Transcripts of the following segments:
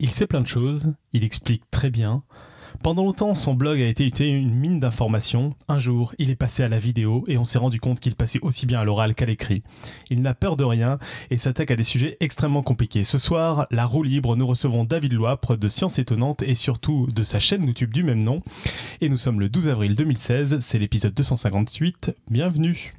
Il sait plein de choses, il explique très bien. Pendant longtemps, son blog a été une mine d'informations. Un jour, il est passé à la vidéo et on s'est rendu compte qu'il passait aussi bien à l'oral qu'à l'écrit. Il n'a peur de rien et s'attaque à des sujets extrêmement compliqués. Ce soir, la roue libre, nous recevons David Loipre de Science Étonnante et surtout de sa chaîne YouTube du même nom. Et nous sommes le 12 avril 2016, c'est l'épisode 258. Bienvenue.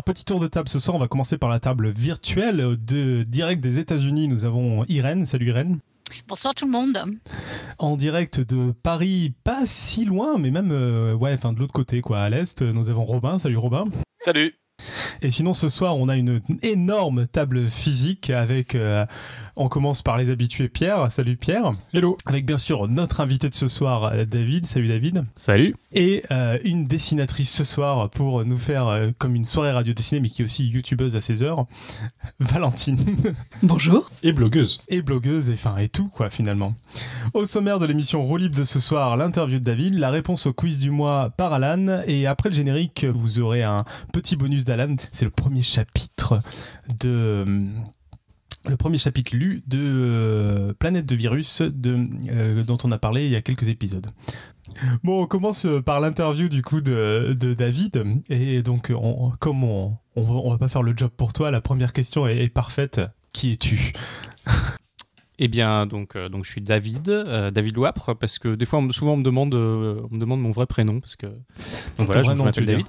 Alors petit tour de table ce soir, on va commencer par la table virtuelle de direct des États-Unis. Nous avons Irène. Salut Irène. Bonsoir tout le monde. En direct de Paris, pas si loin, mais même euh, ouais, enfin de l'autre côté quoi, à l'est, nous avons Robin. Salut Robin. Salut. Et sinon, ce soir, on a une énorme table physique avec. Euh, on commence par les habitués Pierre. Salut Pierre. Hello. Avec bien sûr notre invité de ce soir, euh, David. Salut David. Salut. Et euh, une dessinatrice ce soir pour nous faire comme une soirée radio dessinée, mais qui est aussi youtubeuse à 16 heures, Valentine. Bonjour. Et blogueuse. Et blogueuse, et enfin, et tout, quoi, finalement. Au sommaire de l'émission Roue de ce soir, l'interview de David, la réponse au quiz du mois par Alan, et après le générique, vous aurez un petit bonus d'Alan c'est le premier chapitre de le premier chapitre lu de euh, Planète de virus de, euh, dont on a parlé il y a quelques épisodes. Bon, on commence par l'interview du coup de, David. Et donc, comme on, on, va pas faire le job pour toi, la première question est, parfaite. Qui es-tu? Eh bien, donc, euh, donc je suis David, David Loapre, parce que des fois, souvent on me demande, on me demande mon vrai prénom, parce que donc voilà, je m'appelle David.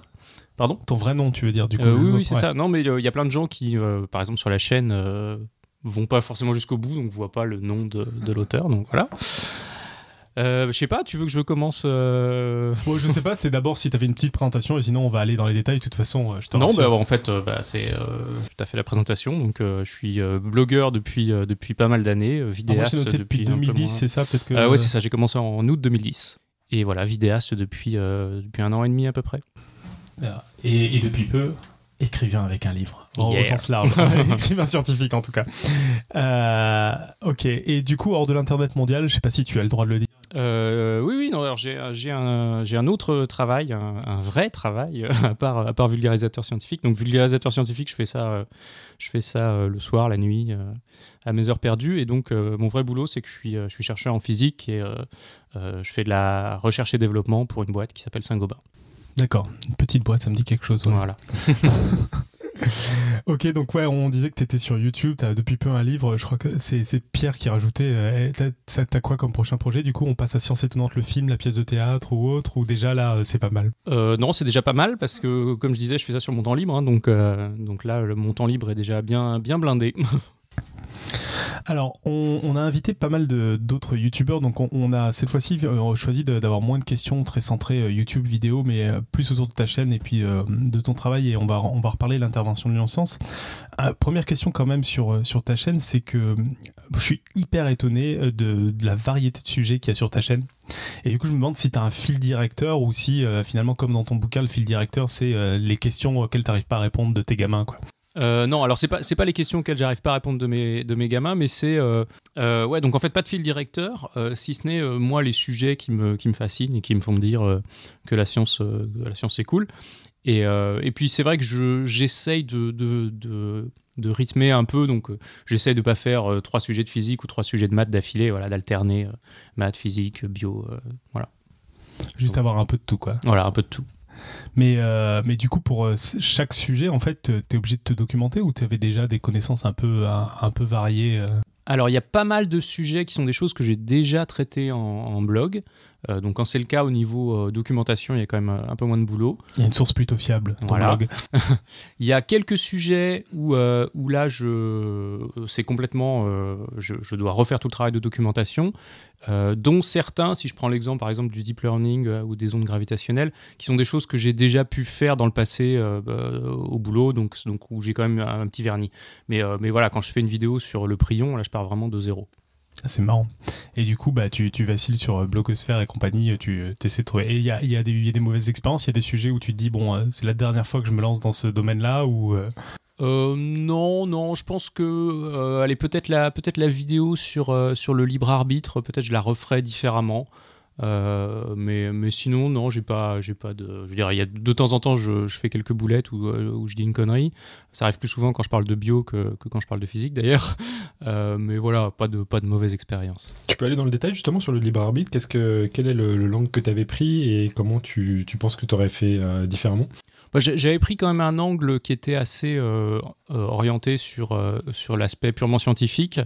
Pardon? Ton vrai nom, tu veux dire, du coup euh, Oui, oui c'est ça. Non, mais euh, il y a plein de gens qui, euh, par exemple, sur la chaîne, vont pas forcément jusqu'au bout, donc voient pas le nom de, l'auteur, donc voilà. je sais pas, tu veux que je commence bon, Je sais pas, c'était d'abord si tu avais une petite présentation et sinon on va aller dans les détails. De toute façon, je te Non, bah, en fait, bah, c'est tout à fait la présentation. Donc, je suis blogueur depuis, depuis pas mal d'années, vidéaste. noté depuis, 2010, c'est ça peut-être que... Ah ouais, c'est ça, j'ai commencé en août 2010. Et voilà, vidéaste depuis, depuis un an et demi à peu près. Et, depuis peu, écrivain avec un livre, au sens large, écrivain scientifique en tout cas. Euh, ok, et du coup, hors de l'Internet mondial, je sais pas si tu as le droit de le dire. Euh, oui, oui, non, alors j'ai, un, un autre travail, un, vrai travail, à part, à part vulgarisateur scientifique. Donc, vulgarisateur scientifique, je fais ça, je fais ça euh, le soir, la nuit, à mes heures perdues. Et donc, mon vrai boulot, c'est que je suis, je suis chercheur en physique et je fais de la recherche et développement pour une boîte qui s'appelle Saint-Gobain. D'accord, une petite boîte, ça me dit quelque chose. Voilà. ok, donc ouais, on disait que tu étais sur YouTube, tu as depuis peu un livre, je crois que c'est Pierre qui a rajouté. Euh, t'as as quoi comme prochain projet? Du coup, on passe à Science Étonnante, le film, la pièce de théâtre ou autre, ou déjà là, euh, c'est pas mal? Euh, Non, c'est déjà pas mal parce que, comme je disais, je fais ça sur mon temps libre, hein, donc, donc là, le, mon temps libre est déjà bien, bien blindé. Alors, on, a invité pas mal d'autres youtubeurs, donc on, a cette fois-ci euh, choisi d'avoir moins de questions très centrées euh, YouTube vidéo, mais euh, plus autour de ta chaîne et puis de ton travail, et on va, on va reparler de l'intervention de Sens. première question quand même sur, sur ta chaîne, c'est que je suis hyper étonné de, la variété de sujets qu'il y a sur ta chaîne. Et du coup, je me demande si tu as un fil directeur ou si finalement, comme dans ton bouquin, le fil directeur, c'est les questions auxquelles tu n'arrives pas à répondre de tes gamins. Quoi. Euh, non, alors c'est pas c'est pas les questions auxquelles j'arrive pas à répondre de mes de mes gamins, mais c'est euh, euh, ouais donc en fait pas de fil directeur, si ce n'est moi les sujets qui me qui me fascinent et qui me font me dire que la science la science c'est cool. Et, et puis c'est vrai que je j'essaye de, de, de de rythmer un peu. Donc, j'essaye de pas faire trois sujets de physique ou trois sujets de maths d'affilée, voilà, d'alterner maths, physique, bio, voilà. Juste avoir un peu de tout, quoi. Voilà, un peu de tout. Mais, euh, mais du coup, pour euh, chaque sujet, en fait, tu es obligé de te documenter ou tu avais déjà des connaissances un peu, un, peu variées euh? Alors, il y a pas mal de sujets qui sont des choses que j'ai déjà traitées en blog. Euh, donc quand c'est le cas au niveau euh, documentation, il y a quand même euh, un peu moins de boulot. Il y a une source plutôt fiable. Blog. il y a quelques sujets où, où là, je, c'est complètement, je, je, dois refaire tout le travail de documentation, dont certains, si je prends l'exemple par exemple du deep learning ou des ondes gravitationnelles, qui sont des choses que j'ai déjà pu faire dans le passé au boulot, donc, donc où j'ai quand même un, un petit vernis. Mais, mais voilà, quand je fais une vidéo sur le prion, là, je pars vraiment de zéro. C'est marrant. Et du coup, bah, tu, vacilles sur euh, Blogosphère et compagnie, tu euh, essaies de trouver. Et il y a, des mauvaises expériences, il y a des sujets où tu te dis, bon, euh, c'est la dernière fois que je me lance dans ce domaine-là ou. non, non, je pense que allez, peut-être la, peut-être la vidéo sur, sur le libre arbitre, peut-être je la referai différemment. Euh, mais, mais sinon, non, j'ai pas, j'ai pas de. Je veux dire, il y a de temps en temps, je, je fais quelques boulettes ou, euh, je dis une connerie. Ça arrive plus souvent quand je parle de bio que, que quand je parle de physique, d'ailleurs. Euh, mais voilà, pas de, pas de mauvaise expérience. Tu peux aller dans le détail justement sur le libre arbitre. Qu'est-ce que, quel est le, langue que tu avais pris et comment tu, tu penses que tu aurais fait différemment? Bah, J'avais pris quand même un angle qui était assez orienté sur, sur l'aspect purement scientifique.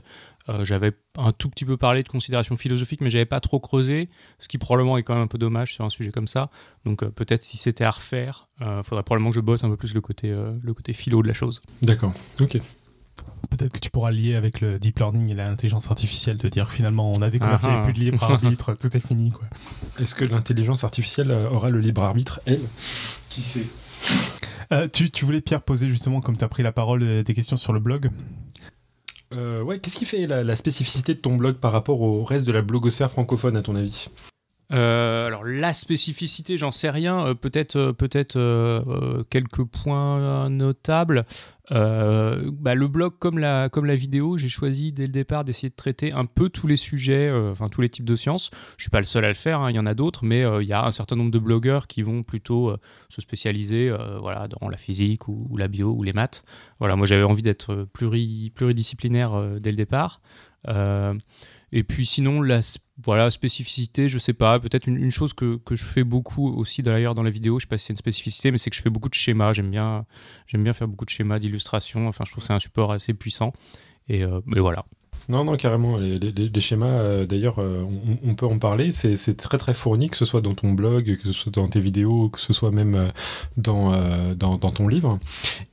Euh, j'avais un tout petit peu parlé de considérations philosophiques, mais j'avais pas trop creusé, ce qui probablement est quand même un peu dommage sur un sujet comme ça. Donc euh, peut-être si c'était à refaire, il euh, faudrait probablement que je bosse un peu plus le côté, le côté philo de la chose. D'accord, ok. Peut-être que tu pourras lier avec le deep learning et l'intelligence artificielle, de dire finalement on a découvert qu'il n'y a plus de libre arbitre, tout est fini. Est-ce que l'intelligence artificielle aura le libre arbitre, elle? Qui sait? Tu, tu, voulais, Pierre, poser justement, comme tu as pris la parole, des questions sur le blog? Euh, ouais, qu'est-ce qui fait la, spécificité de ton blog par rapport au reste de la blogosphère francophone, à ton avis? Euh, alors la spécificité, j'en sais rien. Euh, peut-être, peut-être quelques points notables. Euh, bah, le blog comme la, comme la vidéo, j'ai choisi dès le départ d'essayer de traiter un peu tous les sujets, euh, enfin tous les types de sciences. Je suis pas le seul à le faire, hein, il y en a d'autres, mais euh, il y a un certain nombre de blogueurs qui vont plutôt se spécialiser voilà, dans la physique ou, la bio ou les maths. Voilà, moi j'avais envie d'être pluri, pluridisciplinaire dès le départ. Et puis sinon, la voilà, spécificité, je sais pas, peut-être une, chose que, que, je fais beaucoup aussi d'ailleurs dans la vidéo, je sais pas si c'est une spécificité, mais c'est que je fais beaucoup de schémas, j'aime bien, j'aime bien faire beaucoup de schémas, d'illustrations, enfin je trouve que c'est un support assez puissant. Et, euh, voilà. Non, non, carrément. Les, schémas, euh, d'ailleurs, euh, on, peut en parler. C'est très, très fourni, que ce soit dans ton blog, que ce soit dans tes vidéos, que ce soit même dans, dans, dans, ton livre.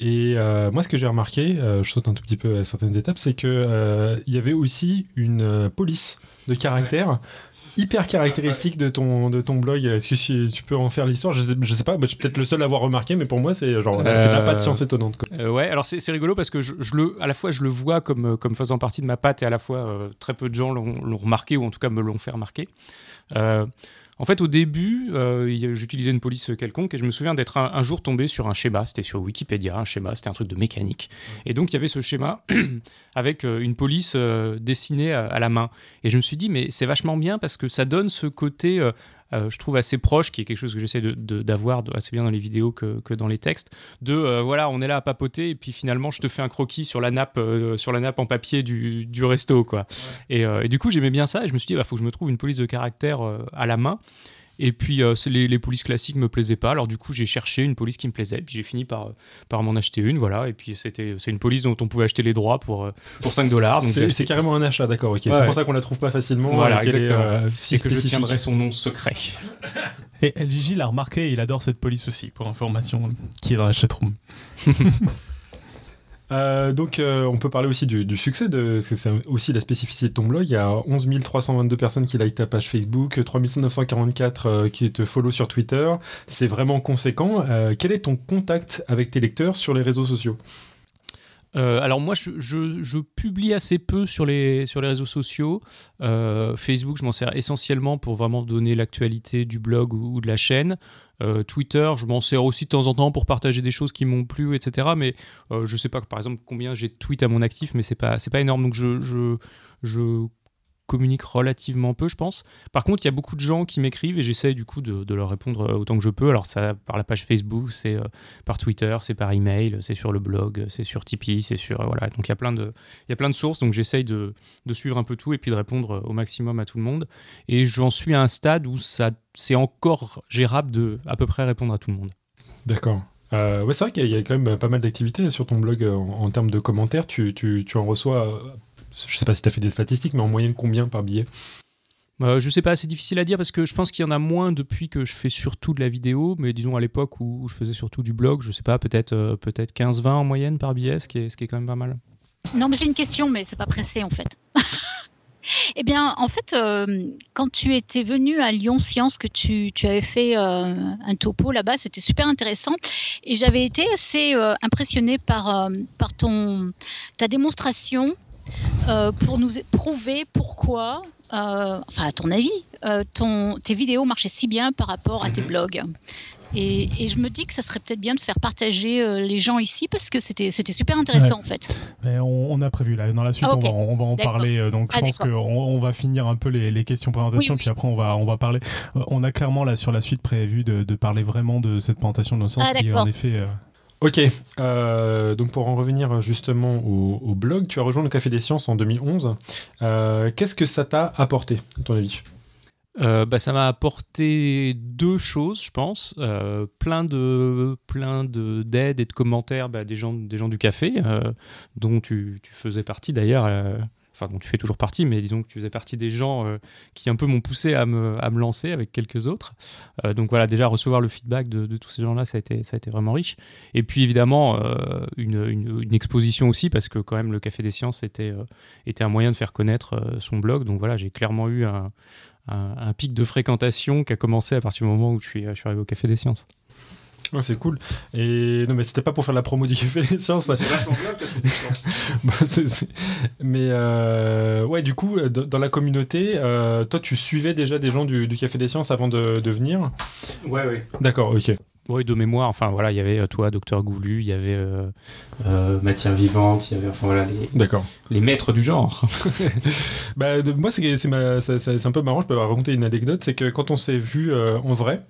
Et moi, ce que j'ai remarqué, je saute un tout petit peu à certaines étapes, c'est qu'il il y avait aussi une police de caractère hyper caractéristique de ton, de ton blog. Est-ce que tu, peux en faire l'histoire? Je sais, je sais pas, bah, je suis peut-être le seul à avoir remarqué, mais pour moi, c'est genre, c'est ma patte science étonnante. Quoi. Euh, ouais, alors c'est rigolo parce que je, le, à la fois, je le vois comme, comme faisant partie de ma patte et à la fois, euh, très peu de gens l'ont remarqué ou en tout cas me l'ont fait remarquer. En fait, au début, euh, j'utilisais une police quelconque et je me souviens d'être un, jour tombé sur un schéma. C'était sur Wikipédia, un schéma, c'était un truc de mécanique. Et donc, il y avait ce schéma avec euh, une police euh, dessinée à, la main. Et je me suis dit, mais c'est vachement bien parce que ça donne ce côté euh, je trouve assez proche, qui est quelque chose que j'essaie d'avoir de, assez bien dans les vidéos que, que dans les textes, de euh, voilà, on est là à papoter et puis finalement je te fais un croquis sur la nappe, euh, sur la nappe en papier du, du resto quoi. Et, et, du coup j'aimais bien ça et je me suis dit, il bah, faut que je me trouve une police de caractère à la main. Et puis euh, les, les, polices classiques me plaisaient pas, alors du coup j'ai cherché une police qui me plaisait, puis j'ai fini par, par m'en acheter une, voilà. Et puis c'était c'est une police dont on pouvait acheter les droits pour, euh, pour 5 dollars. C'est carrément un achat, d'accord, ok. C'est pour ça qu'on la trouve pas facilement. Voilà, exactement. Euh, et que je tiendrai son nom secret. Et LGJ l'a remarqué, il adore cette police aussi, pour information, qui est dans la chatroom. Euh, donc, euh, on peut parler aussi du, succès, de, c'est aussi la spécificité de ton blog. Il y a 11 322 personnes qui like ta page Facebook, 3 944 euh, qui te follow sur Twitter. C'est vraiment conséquent. quel est ton contact avec tes lecteurs sur les réseaux sociaux? Alors moi, je, publie assez peu sur les, sur les réseaux sociaux. Facebook, je m'en sers essentiellement pour vraiment donner l'actualité du blog ou de la chaîne. Euh, Twitter, je m'en sers aussi de temps en temps pour partager des choses qui m'ont plu, etc. Mais euh, je sais pas, par exemple, combien j'ai de tweets à mon actif, mais c'est pas, pas énorme. Donc je, je communique relativement peu, je pense. Par contre, il y a beaucoup de gens qui m'écrivent et j'essaye du coup de, leur répondre euh, autant que je peux. Alors, ça par la page Facebook, c'est euh, par Twitter, c'est par email, c'est sur le blog, c'est sur Tipeee, c'est sur. voilà. Donc, il y, a plein de, il plein de sources. Donc, j'essaye de, de, suivre un peu tout et puis de répondre au maximum à tout le monde. Et j'en suis à un stade où ça, c'est encore gérable de à peu près répondre à tout le monde. D'accord. Euh, ouais, c'est vrai qu'il y, a quand même pas mal d'activités sur ton blog en, termes de commentaires. Tu, tu, tu en reçois je sais pas si tu as fait des statistiques, mais en moyenne, combien par billet euh, je sais pas, c'est difficile à dire parce que je pense qu'il y en a moins depuis que je fais surtout de la vidéo, mais disons à l'époque où, je faisais surtout du blog, je sais pas, peut-être euh, peut-être 15-20 en moyenne par billet, ce qui est, ce qui est quand même pas mal. Non, mais j'ai une question, mais c'est pas pressé en fait. eh bien, en fait, euh, quand tu étais venu à Lyon Science, que tu, tu avais fait euh, un topo là-bas, c'était super intéressant. Et j'avais été assez impressionnée par, par ton, ta démonstration euh, pour nous prouver pourquoi, euh, enfin à ton avis, euh, ton, tes vidéos marchaient si bien par rapport à tes mhm. blogs. Et, je me dis que ça serait peut-être bien de faire partager euh, les gens ici parce que c'était super intéressant en fait. on, a prévu là, dans la suite, on, va, on, va, en parler. Euh, donc je ah, pense qu'on on va finir un peu les, questions présentation, puis après on va, on va parler. Euh, on a clairement là sur la suite prévu de, parler vraiment de cette présentation de nos sens ah, qui en effet. Ok, donc pour en revenir justement au, blog, tu as rejoint le Café des Sciences en 2011. Qu'est-ce que ça t'a apporté, à ton avis? Euh, bah, ça m'a apporté deux choses, je pense. Euh, plein de plein de d'aides et de commentaires bah, des gens des gens du café, euh, dont tu, faisais partie d'ailleurs. Dont tu fais toujours partie, mais disons que tu faisais partie des gens qui un peu m'ont poussé à me, à me lancer avec quelques autres. donc voilà, déjà recevoir le feedback de, tous ces gens-là, ça a été ça a été vraiment riche. Et puis évidemment une, une, une, exposition aussi parce que quand même le Café des Sciences était était un moyen de faire connaître son blog. Donc voilà, j'ai clairement eu un un, pic de fréquentation qui a commencé à partir du moment où je suis, je suis arrivé au Café des Sciences. C'est cool. Et non, mais c'était pas pour faire la promo du Café des Sciences. C'est vachement bien Café des Sciences. mais euh, ouais, du coup, dans la communauté, euh, toi, tu suivais déjà des gens du, Café des Sciences avant de, de venir? Ouais, ouais. D'accord, ok. Oui, de mémoire. Enfin voilà, il y avait euh, toi, docteur Goulu, il y avait euh, euh, Matière Vivante, il y avait enfin voilà les, les maîtres du genre. bah, moi, c'est c'est un peu marrant. Je peux raconter une anecdote. C'est que quand on s'est vu en vrai,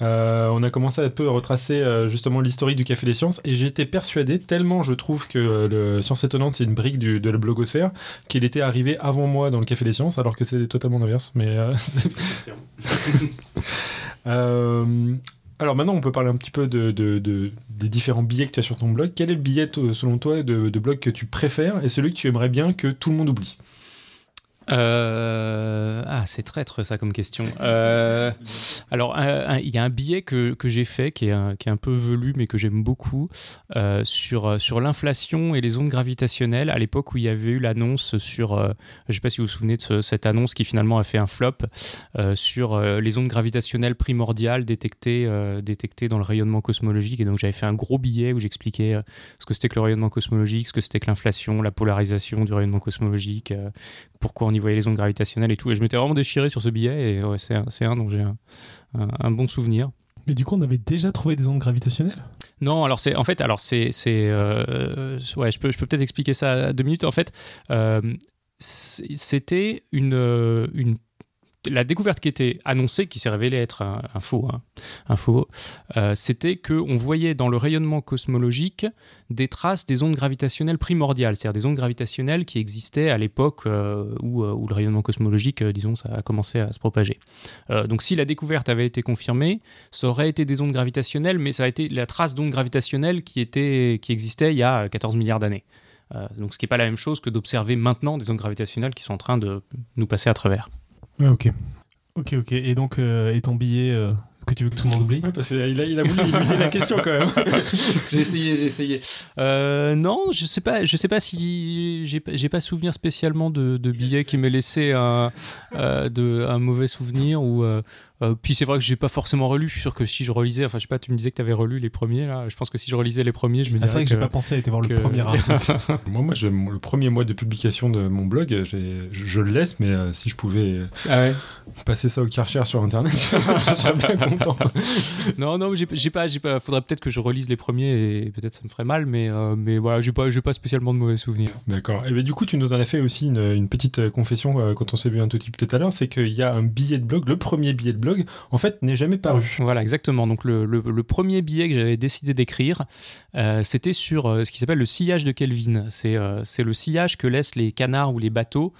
on a commencé un peu à retracer justement l'historique du Café des Sciences et j'étais persuadé, tellement je trouve que le Science Étonnante c'est une brique du, de la blogosphère, qu'il était arrivé avant moi dans le Café des Sciences alors que c'est totalement l'inverse. Mais euh, alors maintenant, on peut parler un petit peu de, des différents billets que tu as sur ton blog. Quel est le billet, selon toi, de blog que tu préfères et celui que tu aimerais bien que tout le monde oublie? Euh, ah, c'est traître ça comme question. Euh, alors, il y a un billet que, que j'ai fait qui est, un, qui est un peu velu mais que j'aime beaucoup euh, sur, sur l'inflation et les ondes gravitationnelles à l'époque où il y avait eu l'annonce sur, je ne sais pas si vous vous souvenez de cette annonce qui finalement a fait un flop sur les ondes gravitationnelles primordiales détectées, détectées dans le rayonnement cosmologique. Et donc, j'avais fait un gros billet où j'expliquais ce que c'était que le rayonnement cosmologique, ce que c'était que l'inflation, la polarisation du rayonnement cosmologique, pourquoi on y voyait les ondes gravitationnelles et tout. Et je m'étais vraiment déchiré sur ce billet et ouais, c'est un, un, dont j'ai un, bon souvenir. Mais du coup, on avait déjà trouvé des ondes gravitationnelles? Non, alors c'est en fait, alors c'est, euh, ouais, je peux, je peux peut-être expliquer ça à deux minutes. En fait, euh, c'était une, une la découverte qui était annoncée, qui s'est révélée être un, faux, hein, un faux euh, c'était qu'on voyait dans le rayonnement cosmologique des traces des ondes gravitationnelles primordiales, c'est-à-dire des ondes gravitationnelles qui existaient à l'époque euh, où, euh, où, le rayonnement cosmologique, disons, a commencé à se propager. donc si la découverte avait été confirmée, ça aurait été des ondes gravitationnelles, mais ça a été la trace d'ondes gravitationnelles qui, était, qui existaient il y a 14 milliards d'années. donc ce qui n'est pas la même chose que d'observer maintenant des ondes gravitationnelles qui sont en train de nous passer à travers ok. Ok, ok. Et donc, euh, et ton billet euh, que tu veux que tout le monde oublie? Parce qu'il a, il a voulu éluder la question quand même. j'ai essayé, j'ai essayé. Euh, non, je sais pas, je sais pas si j'ai, j'ai pas souvenir spécialement de, de billets qui m'aient laissé un, de, un mauvais souvenir ou euh, puis c'est vrai que j'ai pas forcément relu. Je suis sûr que si je relisais, enfin je sais pas, tu me disais que tu avais relu les premiers là. Je pense que si je relisais les premiers, je me ah, dirais. c'est vrai que, j'ai pas pensé à aller voir le premier article. moi, moi, le premier mois de publication de mon blog, je, le laisse, mais euh, si je pouvais ah passer ça au Karcher sur internet, je serais bien content. non, non, j'ai pas, j'ai pas. Faudrait peut-être que je relise les premiers et peut-être ça me ferait mal, mais euh, mais voilà, j'ai pas, j'ai pas spécialement de mauvais souvenirs. D'accord. Et ben, du coup, tu nous en as fait aussi une, petite confession quand on s'est vu un tout petit peu tout à l'heure, c'est qu'il y a un billet de blog, le premier billet de blog, en fait n'est jamais paru. Voilà, exactement. Donc le, premier billet que j'avais décidé d'écrire, euh, c'était sur euh, ce qui s'appelle le sillage de Kelvin. Euh, c'est le sillage que laissent les canards ou les bateaux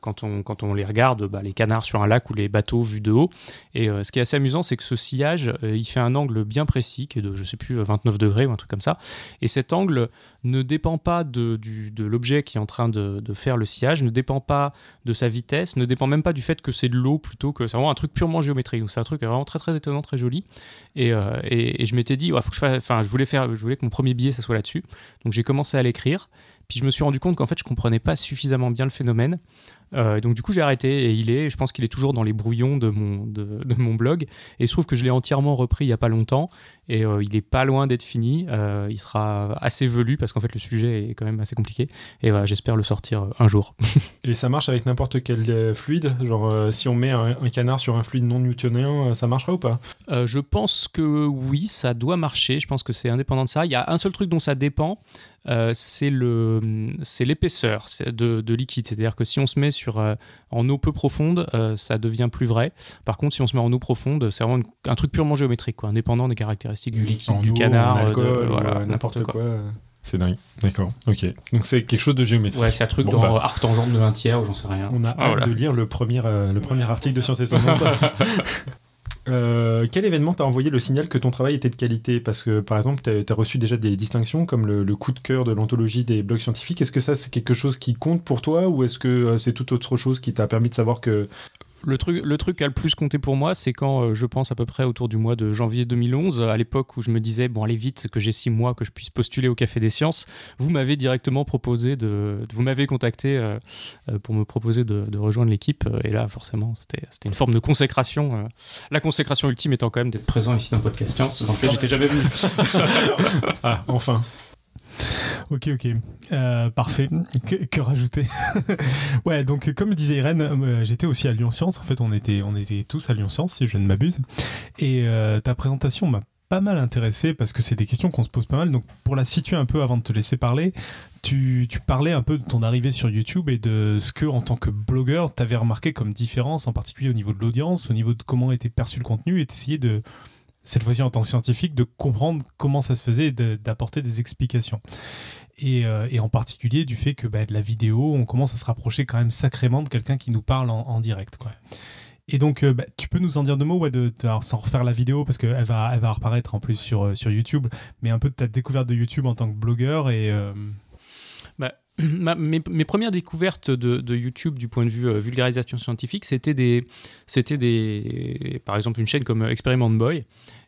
quand, on, quand on les regarde, bah, les canards sur un lac ou les bateaux vus de haut. Et ce qui est assez amusant, c'est que ce sillage, il fait un angle bien précis, qui est de, je sais plus, 29 degrés ou un truc comme ça. Et cet angle ne dépend pas de, de l'objet qui est en train de, de, faire le sillage, ne dépend pas de sa vitesse, ne dépend même pas du fait que c'est de l'eau plutôt que c'est vraiment un truc purement géométrique. Donc c'est un truc vraiment très très étonnant, très joli. Et, euh, et, je m'étais dit, ouais, faut que je fasse, enfin, je voulais faire, je voulais que mon premier billet ça soit là-dessus. Donc j'ai commencé à l'écrire. Puis je me suis rendu compte qu'en fait je comprenais pas suffisamment bien le phénomène. Euh, donc du coup j'ai arrêté et il est, je pense qu'il est toujours dans les brouillons de mon, de, de mon blog. Et il se trouve que je l'ai entièrement repris il y a pas longtemps et euh, il est pas loin d'être fini. Euh, il sera assez velu parce qu'en fait le sujet est quand même assez compliqué. Et voilà, j'espère le sortir un jour. Et ça marche avec n'importe quel fluide? Genre, si on met un, un canard sur un fluide non newtonien, ça marchera ou pas? Je pense que oui, ça doit marcher. Je pense que c'est indépendant de ça. Il y a un seul truc dont ça dépend, euh, c'est le, c'est l'épaisseur de, de liquide. C'est-à-dire que si on se met sur euh, en eau peu profonde, euh, ça devient plus vrai. Par contre, si on se met en eau profonde, c'est vraiment une- un truc purement géométrique, quoi, indépendant des caractéristiques du liquide, En du eau, canard, en euh, de- alcool, voilà, n'importe quoi. euh, C'est dingue. D'accord. Ok. Donc c'est quelque chose de géométrique. Ouais, c'est un truc Bon, dans bah. arc tangente de un tiers ou j'en sais rien. On a Ah, hâte voilà. de lire le premier, euh, le premier article de Science Étonnante. Euh, quel événement t'a envoyé le signal que ton travail était de qualité? Parce que, par exemple, tu as reçu déjà des distinctions comme le, le coup de cœur de l'anthologie des blogs scientifiques. Est-ce que ça, c'est quelque chose qui compte pour toi ou est-ce que euh, c'est tout autre chose qui t'a permis de savoir que... Le truc, le truc qui a le plus compté pour moi, c'est quand euh, je pense à peu près autour du mois de janvier 2011, à l'époque où je me disais, bon, allez vite, que j'ai six mois, que je puisse postuler au Café des Sciences, vous m'avez directement proposé de. Vous m'avez contacté euh, euh, pour me proposer de, rejoindre l'équipe. Et là, forcément, c'était une forme de consécration. La consécration ultime étant quand même d'être présent ici dans Podcast Science, dans lequel j'étais jamais venu. Ah, enfin Ok, ok. Euh, parfait. Que, rajouter Ouais, donc comme disait Irène, euh, j'étais aussi à Lyon Science. En fait, on était, on était tous à Lyon Science, si je ne m'abuse. Et euh, ta présentation m'a pas mal intéressé parce que c'est des questions qu'on se pose pas mal. Donc pour la situer un peu avant de te laisser parler, tu, tu parlais un peu de ton arrivée sur YouTube et de ce que, en tant que blogueur, tu avais remarqué comme différence, en particulier au niveau de l'audience, au niveau de comment était perçu le contenu et d'essayer de, cette fois-ci en tant que scientifique, de comprendre comment ça se faisait et d'apporter des explications. Et, euh, et en particulier du fait que bah, de la vidéo, on commence à se rapprocher quand même sacrément de quelqu'un qui nous parle en, direct. Quoi. Et donc, euh, bah, tu peux nous en dire deux mots, de, sans refaire la vidéo, parce qu'elle va, elle va reparaître en plus sur, euh, sur YouTube, mais un peu de ta découverte de YouTube en tant que blogueur et... mes, premières découvertes de, YouTube du point de vue euh, vulgarisation scientifique, c'était des, c'était des, par exemple une chaîne comme euh, Experiment Boy.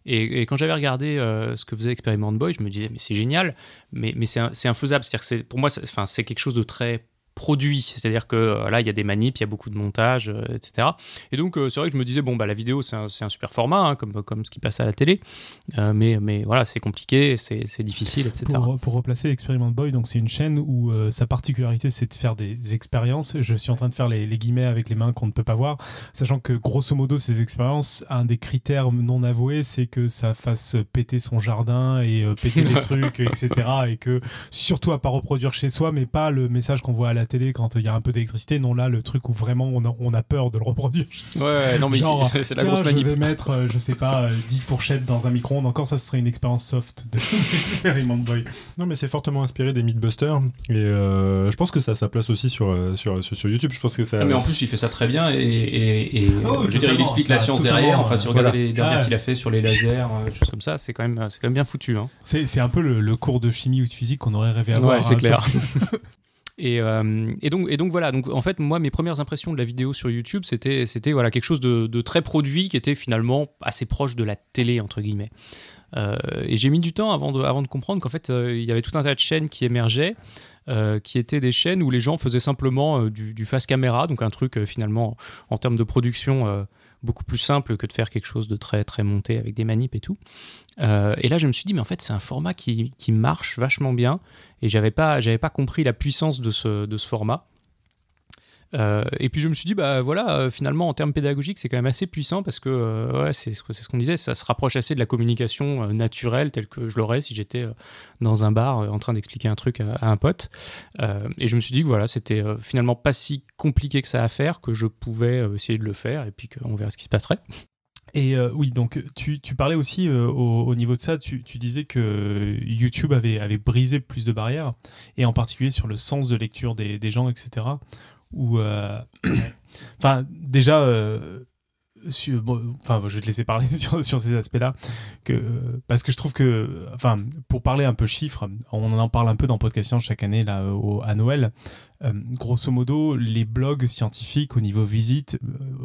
Et, quand j'avais regardé euh, ce que faisait Experiment Boy, je me disais mais c'est génial, mais, mais c'est, infaisable. C'est-à-dire que pour moi, c'est quelque chose de très produit, c'est-à-dire que euh, là il y a des manips, il y a beaucoup de montage, euh, etc. Et donc euh, c'est vrai que je me disais bon bah la vidéo c'est un, super format hein, comme comme ce qui passe à la télé, Euh, mais mais voilà c'est compliqué, c'est, difficile, etc. Pour, pour replacer Experiment Boy, donc c'est une chaîne où sa particularité c'est de faire des expériences. Je suis en train de faire les, les guillemets avec les mains qu'on ne peut pas voir, sachant que grosso modo ces expériences, un des critères non avoués, c'est que ça fasse péter son jardin et péter des trucs, etc. Et que surtout à pas reproduire chez soi, mais pas le message qu'on voit à la télé quand il y a un peu d'électricité. Non là, le truc où vraiment on a, on a peur de le reproduire. Ouais, non mais Genre, c'est, c'est la Tiens, grosse je manip. vais mettre, euh, je sais pas, euh, 10 fourchettes dans un micro-ondes. Encore, ça serait une expérience soft de Experiment Boy. Non, mais c'est fortement inspiré des Mythbusters. Et euh, je pense que ça a sa place aussi sur, euh, sur, sur, sur YouTube. Je pense que ça. Ah, mais en plus, il fait ça très bien et, et, et, euh, je veux dire, il explique la a science derrière. Enfin, si regardez voilà. les dernières Ah. qu'il a fait sur les lasers, euh, des choses comme ça, c'est quand même, c'est quand même bien foutu. Hein. C'est c'est un peu le, le cours de chimie ou de physique qu'on aurait rêvé avoir. Ouais, c'est hein, clair. euh, et, donc, voilà, en fait, moi, mes premières impressions de la vidéo sur YouTube, c'était quelque chose de, très produit qui était finalement assez proche de la télé, entre guillemets. Euh, et j'ai mis du temps avant de, comprendre qu'en fait, euh, il y avait tout un tas de chaînes qui émergeaient, qui étaient des chaînes où les gens faisaient simplement du, du face caméra, donc un truc finalement en termes de production beaucoup plus simple que de faire quelque chose de très très monté avec des manips et tout. Euh, et là, je me suis dit, mais en fait, c'est un format qui, qui marche vachement bien, et j'avais pas pas compris la puissance de ce, de ce format. Euh, et puis je me suis dit, bah voilà, euh, finalement en termes pédagogiques, c'est quand même assez puissant parce que euh, ouais, c'est ce que- c'est ce qu'on disait, ça se rapproche assez de la communication naturelle telle que je l'aurais si j'étais dans un bar en train d'expliquer un truc à, un pote. Et je me suis dit que voilà, c'était finalement pas si compliqué que ça à faire que je pouvais essayer de le faire et puis qu'on verra ce qui se passerait. Et oui, donc tu, tu parlais aussi au, au niveau de ça, tu, tu disais que YouTube avait, avait brisé plus de barrières, et en particulier sur le sens de lecture des gens, etc. Où, euh, enfin, déjà, euh, sur, bon, enfin, je vais te laisser parler sur, sur ces aspects-là, que parce que je trouve que, enfin, pour parler un peu chiffres, on en parle un peu dans Podcast Science chaque année là au, à Noël. Euh, grosso modo, les blogs scientifiques au niveau visite,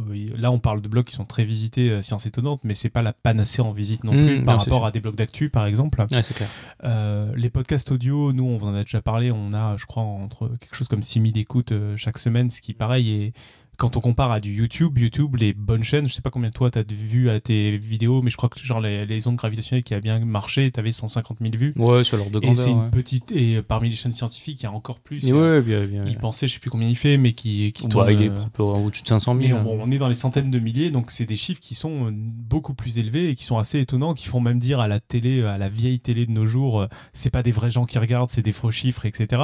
euh, là on parle de blogs qui sont très visités, euh, Science étonnante, mais c'est pas la panacée en visite non Mmh, plus par rapport à des blogs d'actu par exemple. Ouais, c'est clair. Euh, les podcasts audio, nous, on en a déjà parlé, on a, je crois, entre quelque chose comme 6000 écoutes euh, chaque semaine, ce qui, pareil, est. Quand on compare à du YouTube, YouTube, les bonnes chaînes, je sais pas combien toi t'as vu à tes vidéos, mais je crois que genre les, les ondes gravitationnelles qui a bien marché, t'avais 150 000 vues. Ouais, sur l'ordre de Et c'est grandeur. une petite. Et parmi les chaînes scientifiques, il y a encore plus. Euh, ouais, bien, bien. Il pensait, je sais plus combien il fait, mais qui, qui tourne, il est euh, au-dessus de 500 mais 000. on, on est dans les centaines de milliers, donc c'est des chiffres qui sont euh, beaucoup plus élevés et qui sont assez étonnants, qui font même dire à la télé, à la vieille télé de nos jours, euh, c'est pas des vrais gens qui regardent, c'est des faux chiffres, etc.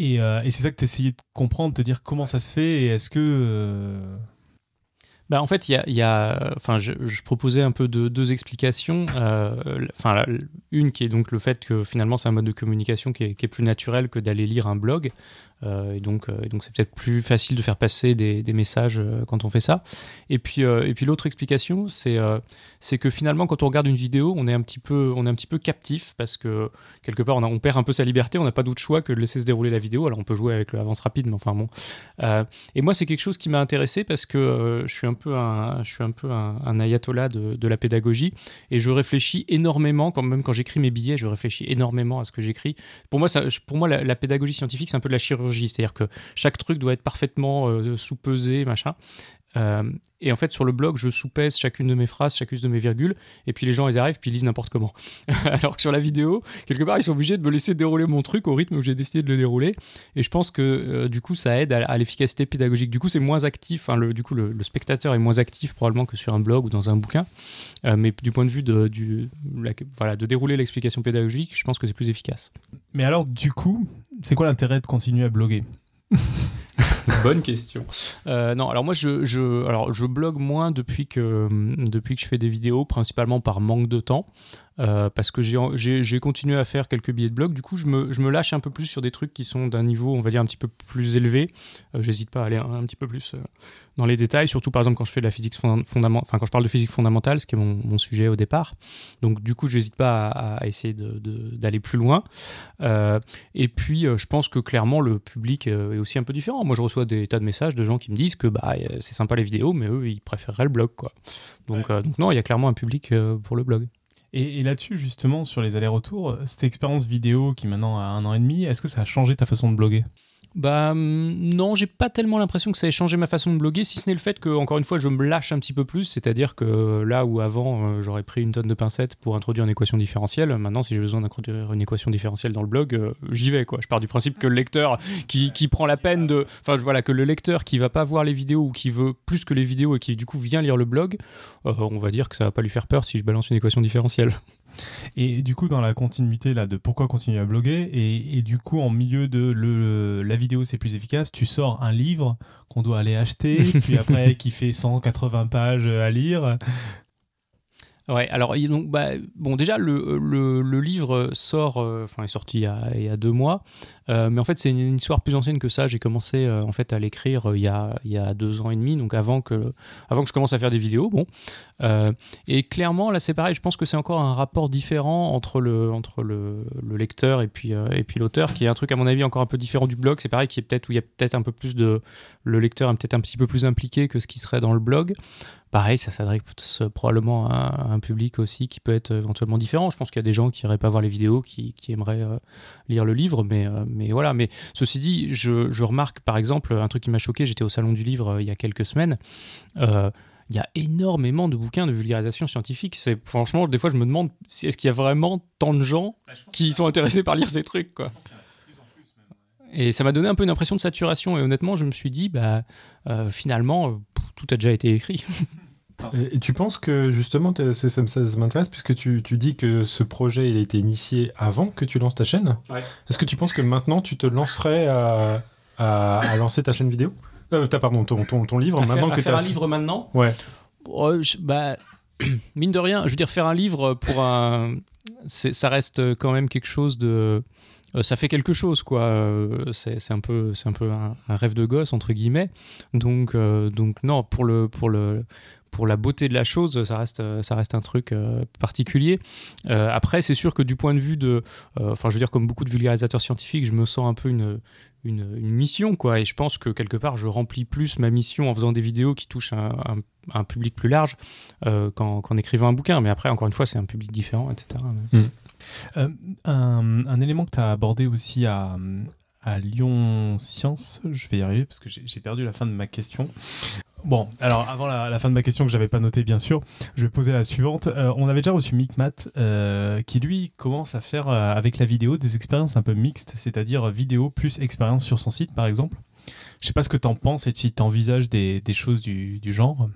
Et, euh, et c'est ça que tu essayais de comprendre, te dire comment ça se fait et est-ce que. euh, Bah, en fait, il y a, enfin, je, proposais un peu de, deux explications. Euh, enfin, une qui est donc le fait que finalement c'est un mode de communication qui est plus naturel que d'aller lire un blog. Euh, et donc, euh, donc c'est peut-être plus facile de faire passer des, messages euh, quand on fait ça. Et puis, et puis l'autre explication, c'est c'est que finalement, quand on regarde une vidéo, on est un petit peu, on est un petit peu captif parce que quelque part, on, a- on perd un peu sa liberté. On n'a pas d'autre choix que de laisser se dérouler la vidéo. Alors, on peut jouer avec l'avance rapide, mais enfin bon. Et moi, c'est quelque chose qui m'a intéressé parce que je suis un peu un, je suis un, peu un, ayatollah de, la pédagogie et je réfléchis énormément, quand même quand j'écris mes billets, je réfléchis énormément à ce que j'écris. Pour moi, ça, pour moi la, la pédagogie scientifique, c'est un peu de la chirurgie, c'est-à-dire que chaque truc doit être parfaitement euh, sous-pesé, machin. Euh, et en fait, sur le blog, je sous-pèse chacune de mes phrases, chacune de mes virgules, et puis les gens, ils arrivent, puis ils lisent n'importe comment. Alors que sur la vidéo, quelque part, ils sont obligés de me laisser dérouler mon truc au rythme où j'ai décidé de le dérouler. Et je pense que euh, du coup, ça aide à, l'efficacité pédagogique. Du coup, c'est moins actif. Enfin, le, du coup, le, spectateur est moins actif probablement que sur un blog ou dans un bouquin. Euh, mais du point de vue de, voilà, de dérouler l'explication pédagogique, je pense que c'est plus efficace. Mais alors, du coup, c'est quoi l'intérêt de continuer à bloguer Bonne question. Euh, non, alors moi, je, je, alors, je blogue moins depuis que, depuis que je fais des vidéos, principalement par manque de temps. Euh, parce que j'ai- continué à faire quelques billets de blog. Du coup, je me, je me lâche un peu plus sur des trucs qui sont d'un niveau, on va dire, un petit peu plus élevé. Euh, J'hésite pas à aller un, un petit peu plus euh, dans les détails, surtout par exemple quand je fais de la physique fondamentale, enfin quand je parle de physique fondamentale, ce qui est mon, mon sujet au départ. Donc du coup, je n'hésite pas à, à essayer d'aller plus loin. Euh, et puis, je pense que clairement, le public est aussi un peu différent. Moi, je reçois des tas de messages de gens qui me disent que bah, c'est sympa les vidéos, mais eux, ils préféreraient le blog. Quoi. Donc, donc non, il y a clairement un public pour le blog. Et, là-dessus, justement, sur les allers-retours, cette expérience vidéo qui maintenant a un an et demi, est-ce que ça a changé ta façon de bloguer? Bah hum, non, j'ai pas tellement l'impression que ça ait changé ma façon de bloguer, si ce n'est le fait que encore une fois je me lâche un petit peu plus, c'est-à-dire que là où avant euh, j'aurais pris une tonne de pincettes pour introduire une équation différentielle, maintenant si j'ai besoin d'introduire une équation différentielle dans le blog, euh, j'y vais quoi. Je pars du principe que le lecteur qui, prend la peine de, enfin voilà que le lecteur qui va pas voir les vidéos ou qui veut plus que les vidéos et qui du coup vient lire le blog, euh, on va dire que ça va pas lui faire peur si je balance une équation différentielle. Et du coup, dans la continuité là de pourquoi continuer à bloguer, et, et du coup, en milieu de le, la vidéo c'est plus efficace, tu sors un livre qu'on doit aller acheter, puis après qui fait 180 pages à lire. Ouais, alors donc, bah, bon, déjà le, le, le livre sort, euh, enfin est sorti il y a, il y a deux mois, euh, mais en fait c'est une, histoire plus ancienne que ça. J'ai commencé euh, en fait à l'écrire euh, il, y a, y a deux ans et demi, donc avant que, avant que je commence à faire des vidéos. Bon, et clairement là c'est pareil. Je pense que c'est encore un rapport différent entre le, entre le, le lecteur et puis, et puis l'auteur, qui est un truc à mon avis encore un peu différent du blog. C'est pareil, qui est peut-être où il y a peut-être un peu plus de, le lecteur est peut-être un petit peu plus impliqué que ce qui serait dans le blog. Pareil, ça s'adresse probablement à un public aussi qui peut être éventuellement différent. Je pense qu'il y a des gens qui n'iraient pas voir les vidéos, qui, qui aimeraient lire le livre, mais, mais voilà. Mais ceci dit, je, je remarque par exemple un truc qui m'a choqué. J'étais au salon du livre euh, il y a quelques semaines. Euh, il y a énormément de bouquins de vulgarisation scientifique. C'est franchement, des fois, je me demande si est-ce qu'il y a vraiment tant de gens qui sont intéressés par lire ces trucs, quoi. Et ça m'a donné un peu une impression de saturation. Et honnêtement, je me suis dit, bah, euh, finalement, pff, tout a déjà été écrit. Et, et tu penses que justement, ça, ça- ça m'intéresse puisque tu, tu dis que ce projet il a été initié avant que tu lances ta chaîne. Ouais. Est-ce que tu penses que maintenant tu te lancerais à, à- à lancer ta chaîne vidéo? Euh, t'as- Pardon, ton, ton, ton livre. à maintenant faire, à que faire un livre maintenant? Ouais. Oh, je- bah, mine de rien, je veux dire, faire un livre pour un. Ça reste quand même quelque chose de. ça fait quelque chose, quoi. c'est un peu, c'est un, peu un, rêve de gosse entre guillemets. Donc, donc non, pour le, pour le, pour la beauté de la chose, ça reste, ça reste un truc particulier. après, c'est sûr que du point de vue de, enfin, je veux dire, comme beaucoup de vulgarisateurs scientifiques, je me sens un peu une, une, mission, quoi. Et je pense que quelque part, je remplis plus ma mission en faisant des vidéos qui touchent un, public plus large euh, qu'en écrivant un bouquin. Mais après, encore une fois, c'est un public différent, etc. Euh, un, un, élément que tu as abordé aussi à, à Lyon Science, je vais y arriver parce que j'ai perdu la fin de ma question. Bon, alors avant la, fin de ma question que j'avais pas notée bien sûr, je vais poser la suivante. Euh, on avait déjà reçu Micmat euh, qui lui commence à faire euh, avec la vidéo des expériences un peu mixtes, c'est-à-dire vidéo plus expérience sur son site par exemple. Je sais pas ce que tu en penses et si tu envisages des, choses du, genre.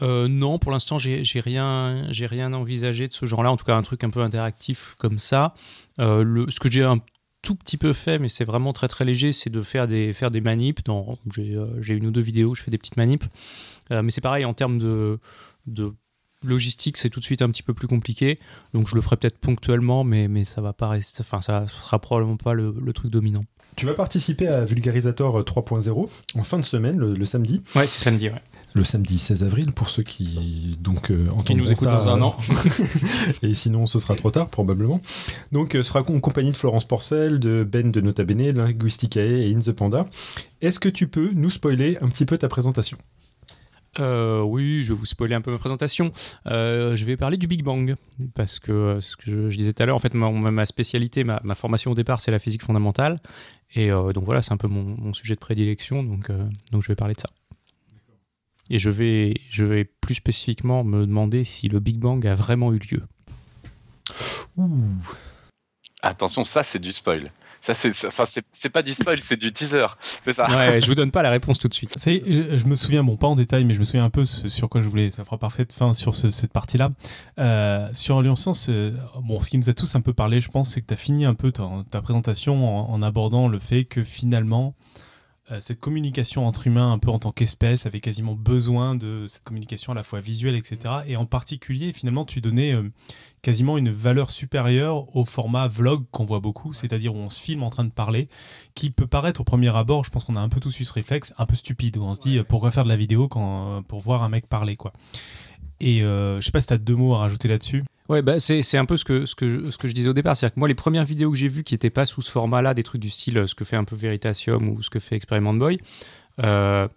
non, pour l'instant, j'ai rien, j'ai rien envisagé de ce genre-là. En tout cas, un truc un peu interactif comme ça. le, ce que j'ai un tout petit peu fait, mais c'est vraiment très très léger, c'est de faire des, faire des manips. Euh, j'ai une ou deux vidéos, je fais des petites manips. Euh, mais c'est pareil, en termes de, de logistique, c'est tout de suite un petit peu plus compliqué. Donc je le ferai peut-être ponctuellement, mais, mais ça va pas rester, enfin ça sera probablement pas le, truc dominant. Tu vas participer à Vulgarisator 3.0 en fin de semaine, le, samedi. Ouais, c'est samedi, ouais le samedi 16 avril pour ceux qui donc euh, qui nous écoutent dans un an. et sinon ce sera trop tard probablement. Donc euh, sera en compagnie de Florence Porcel de Ben de Nota Bene Linguisticae et In the Panda. Est-ce que tu peux nous spoiler un petit peu ta présentation? Euh, oui, je vais vous spoiler un peu ma présentation. je vais parler du Big Bang parce que ce que je, disais tout à l'heure, en fait, ma, spécialité, ma, formation au départ, c'est la physique fondamentale, et donc voilà, c'est un peu mon, mon, sujet de prédilection, donc donc je vais parler de ça. Et je vais, je vais plus spécifiquement me demander si le Big Bang a vraiment eu lieu. Attention, ça c'est du spoil. Ça, c'est, enfin, c'est, pas du spoil, c'est du teaser. C'est ça. Ouais, je vous donne pas la réponse tout de suite. C'est, euh, je me souviens, bon, pas en détail, mais je me souviens un peu sur quoi je voulais. Ça fera parfaite fin sur cette partie-là. Euh, sur Lyon Science, euh, bon, ce qui nous a tous un peu parlé, je pense, c'est que tu as fini un peu ta, ta présentation en, abordant le fait que finalement, euh, cette communication entre humains un peu en tant qu'espèce avait quasiment besoin de cette communication à la fois visuelle, etc. Et en particulier, finalement, tu donnais euh, quasiment une valeur supérieure au format vlog qu'on voit beaucoup, c'est-à-dire où on se filme en train de parler, qui peut paraître au premier abord, je pense qu'on a un peu tous eu ce réflexe, un peu stupide, où on se dit pourquoi faire de la vidéo quand, pour voir un mec parler, quoi. Et euh, je sais pas si tu as deux mots à rajouter là-dessus. Ouais, bah c'est un peu ce que, ce, que, ce que je disais au départ. C'est-à-dire que moi, les premières vidéos que j'ai vues qui n'étaient pas sous ce format-là, des trucs du style euh, ce que fait un peu Veritasium ou ce que fait Experiment Boy, euh,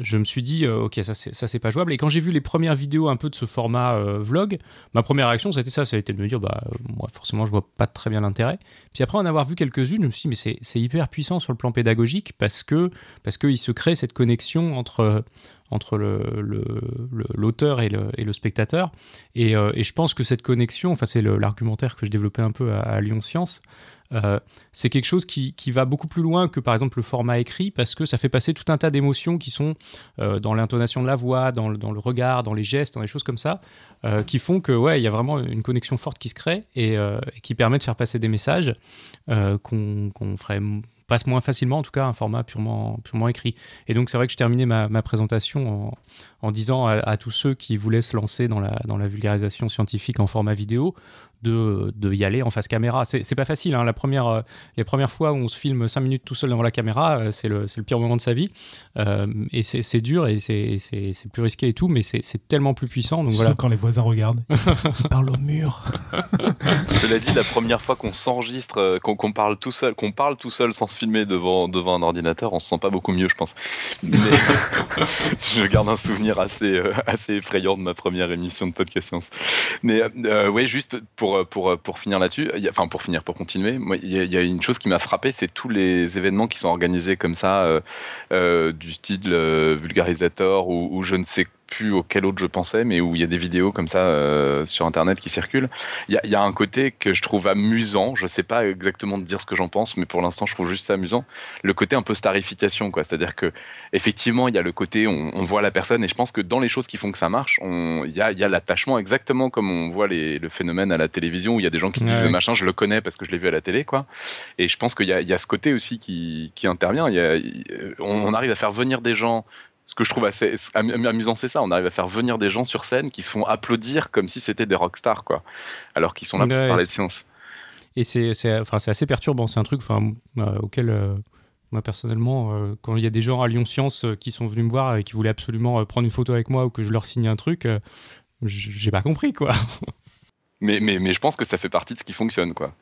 je me suis dit, ok, ça c'est pas jouable. Et quand j'ai vu les premières vidéos un peu de ce format vlog, ma première réaction, c'était ça, ça a été de me dire, bah, moi forcément, je vois pas très bien l'intérêt. Puis après en avoir vu quelques-unes, je me suis dit, mais c'est hyper puissant sur le plan pédagogique parce que parce qu'il se crée cette connexion entre entre l'auteur et, le, spectateur. Euh, et, je pense que cette connexion, enfin c'est l'argumentaire que je développais un peu à, Lyon Science, euh, c'est quelque chose qui, va beaucoup plus loin que par exemple le format écrit parce que ça fait passer tout un tas d'émotions qui sont euh, dans l'intonation de la voix, dans le, dans le, regard, dans les gestes, dans les choses comme ça, qui font que ouais, il y a vraiment une connexion forte qui se crée et, qui permet de faire passer des messages qu'on ferait passe moins facilement, en tout cas un format purement, purement écrit. Et donc c'est vrai que je terminais ma, présentation en, disant à, tous ceux qui voulaient se lancer dans la, dans la vulgarisation scientifique en format vidéo de, de y aller en face caméra. C'est pas facile, hein. la première, euh, les premières fois où on se filme 5 minutes tout seul devant la caméra, euh, c'est le, le, pire moment de sa vie. Euh, et c'est dur et c'est plus risqué et tout, mais c'est tellement plus puissant. Donc voilà. quand les voisins regardent, ils parlent au mur. Cela dit, la première fois qu'on s'enregistre, qu'on parle tout seul, qu'on parle tout seul sans se filmer devant, devant un ordinateur, on se sent pas beaucoup mieux, je pense. Mais je garde un souvenir assez, euh, assez effrayant de ma première émission de podcast science. Mais euh, ouais, juste pour, pour, pour finir là-dessus, enfin pour finir, pour continuer, il y, a une chose qui m'a frappé, c'est tous les événements qui sont organisés comme ça, euh, du style vulgarisateur ou, je ne sais plus auquel autre je pensais, mais où il y a des vidéos comme ça euh, sur Internet qui circulent. Il y, a, un côté que je trouve amusant. Je sais pas exactement de dire ce que j'en pense, mais pour l'instant, je trouve juste ça amusant. Le côté un peu starification, quoi. C'est-à-dire que effectivement, il y a le côté on, voit la personne, et je pense que dans les choses qui font que ça marche, il y a, y a l'attachement exactement comme on voit les, le phénomène à la télévision où il y a des gens qui disent machin, je le connais parce que je l'ai vu à la télé, quoi. Et je pense qu'il y, y a, ce côté aussi qui, qui intervient. Y a, on, on arrive à faire venir des gens ce que je trouve assez amusant, c'est ça. On arrive à faire venir des gens sur scène qui se font applaudir comme si c'était des rockstars, quoi. Alors qu'ils sont là pour parler de science. et c'est enfin assez perturbant. C'est un truc enfin euh, auquel euh, moi personnellement, euh, quand il y a des gens à Lyon Science qui sont venus me voir et qui voulaient absolument prendre une photo avec moi ou que je leur signe un truc, j'ai pas compris quoi. Mais, mais, mais je pense que ça fait partie de ce qui fonctionne, quoi.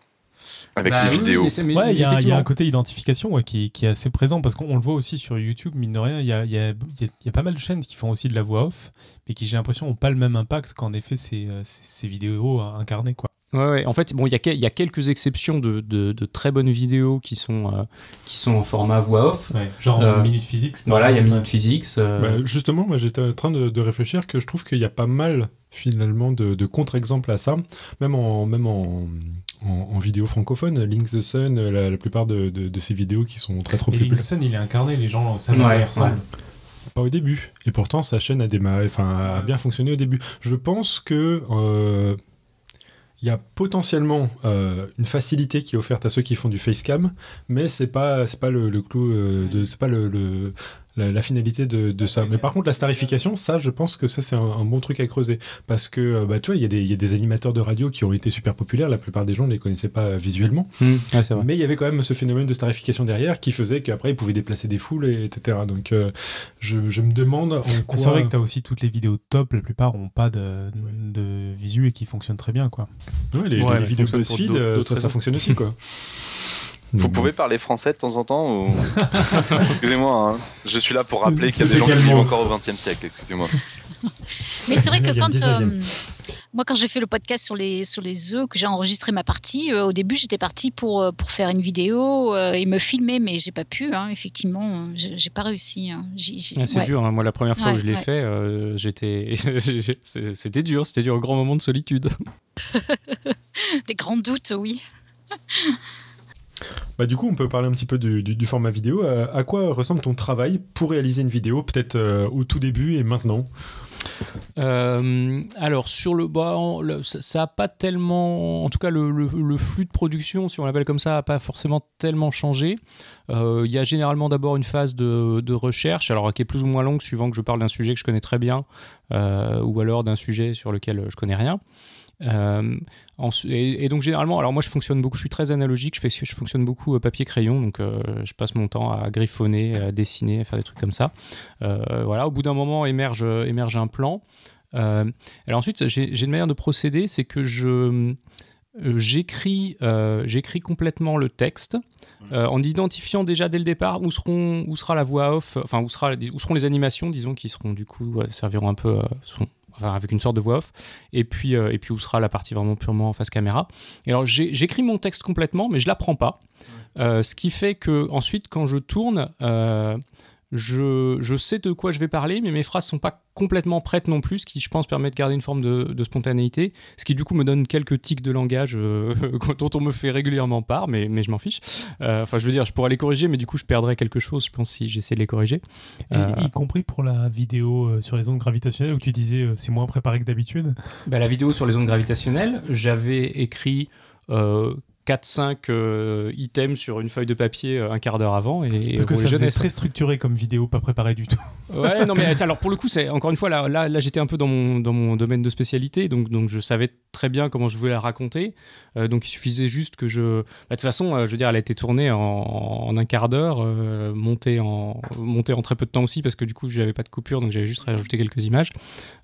Avec Bah les oui, vidéos. Ouais, il y, a- y un côté identification ouais, qui, qui est assez présent parce qu'on le voit aussi sur YouTube, mine de rien. Il y a, il y a- il y a- il y a pas mal de chaînes qui font aussi de la voix off, mais qui, j'ai l'impression, n'ont pas le même impact qu'en effet ces, euh, ces, ces vidéos incarnées. Quoi. Ouais, ouais. En fait, bon, il y, a y quelques exceptions de, de- de très bonnes vidéos qui sont, euh, qui sont en format voix off. Genre Euh, Minute Physics. Voilà, il y a. Minute Physics. euh, Bah, justement, moi j'étais en train de, de réfléchir que je trouve qu'il y a pas mal finalement de, de contre-exemples à ça, même en, même en, en, en vidéo francophone. Link the Sun, la, la plupart de, de, de ces vidéos qui sont très trop Et populaires. Linkson, il est incarné, les gens savent Ouais, il ressemble. Pas au début. Et pourtant, sa chaîne a, démarré, enfin, a bien fonctionné au début. Je pense que euh, il y a potentiellement euh, une facilité qui est offerte à ceux qui font du facecam, mais c'est pas c'est pas le, le clou euh, de c'est pas le, le- la, la finalité de, de ça. Mais par contre, la starification, ça, je pense que ça c'est un, un bon truc à creuser parce que euh, bah tu vois, il y, a des- il y a des animateurs de radio qui ont été super populaires. La plupart des gens ne les connaissaient pas euh, visuellement. vrai. Mais il y avait quand même ce phénomène de starification derrière qui faisait qu'après ils pouvaient déplacer des foules, et, etc. Donc euh, je, je me demande en quoi. C'est vrai que tu as aussi toutes les vidéos top, la plupart n'ont pas de, de visu et qui fonctionnent très bien. Quoi. Ouais, les, Ouais, les mais vidéos BuzzFeed, ça, ça fonctionne aussi quoi. Vous Donc, pouvez parler français de temps en temps ou... Excusez-moi, hein. je suis là pour rappeler qu'il y a des gens qui vivent encore au XXe siècle, excusez-moi. Mais c'est vrai que quand 19e. euh, moi quand j'ai fait le podcast sur les sur les œufs que j'ai enregistré ma partie, euh, au début j'étais partie pour euh, pour faire une vidéo euh, et me filmer, mais j'ai pas pu. hein, effectivement, j'ai pas réussi. hein. Ah, c'est ouais. dur, hein. moi la première fois Ouais, que je l'ai ouais. fait, euh, j'étais, c'était dur, c'était dur, un grand moment de solitude. Des grands doutes, oui. Bah, du coup, on peut parler un petit peu du, format vidéo. Euh, à quoi ressemble ton travail pour réaliser une vidéo, peut-être euh, au tout début et maintenant? Euh, alors sur le bas, ça ça a pas tellement, en tout cas le, flux de production, si on l'appelle comme ça, a pas forcément tellement changé. Il y a généralement d'abord une phase de, recherche, alors qui est plus ou moins longue suivant que je parle d'un sujet que je connais très bien, ou alors d'un sujet sur lequel je connais rien. Euh, et, et donc généralement, alors moi je fonctionne beaucoup, je suis très analogique, je, fais, je fonctionne beaucoup euh, papier-crayon, donc euh, je passe mon temps à griffonner, à dessiner, à faire des trucs comme ça. Euh, voilà, au bout d'un moment émerge, émerge un plan. Alors ensuite, j'ai une manière de procéder, c'est que je j'écris j'écris complètement le texte en identifiant déjà dès le départ où seront où sera la voix off, enfin où sera où seront les animations, disons qui seront du coup serviront un peu enfin, avec une sorte de voix off, et puis euh, et puis où sera la partie vraiment purement en face caméra. Et alors j'écris mon texte complètement, mais je l'apprends pas. Euh, ce qui fait que ensuite quand je tourne euh, je, je sais de quoi je vais parler, mais mes phrases sont pas complètement prêtes non plus, ce qui, je pense, permet de garder une forme de, de spontanéité, ce qui, du coup, me donne quelques tics de langage euh, dont on me fait régulièrement part, mais, mais je m'en fiche. Euh, Enfin, je veux dire, je pourrais les corriger, mais du coup, je perdrais quelque chose, je pense, si j'essaie de les corriger. Et, Euh, Y compris pour la vidéo sur les ondes gravitationnelles où tu disais euh, c'est moins préparé que d'habitude. Bah, la vidéo sur les ondes gravitationnelles, j'avais écrit euh, 4-5 euh, items sur une feuille de papier euh, un quart d'heure avant. Et, Parce que ça faisait jeunesse. très structuré comme vidéo, pas préparé du tout. Ouais, non, mais alors pour le coup, c'est encore une fois là, là, là j'étais un peu dans mon, dans mon domaine de spécialité, donc, donc je savais très bien comment je voulais la raconter. Euh, donc il suffisait juste que je. Bah, de toute façon, je veux dire, elle a été tournée en, en un quart d'heure, montée, en, montée en très peu de temps aussi, parce que du coup, j'avais pas de coupure, donc j'avais juste rajouté quelques images.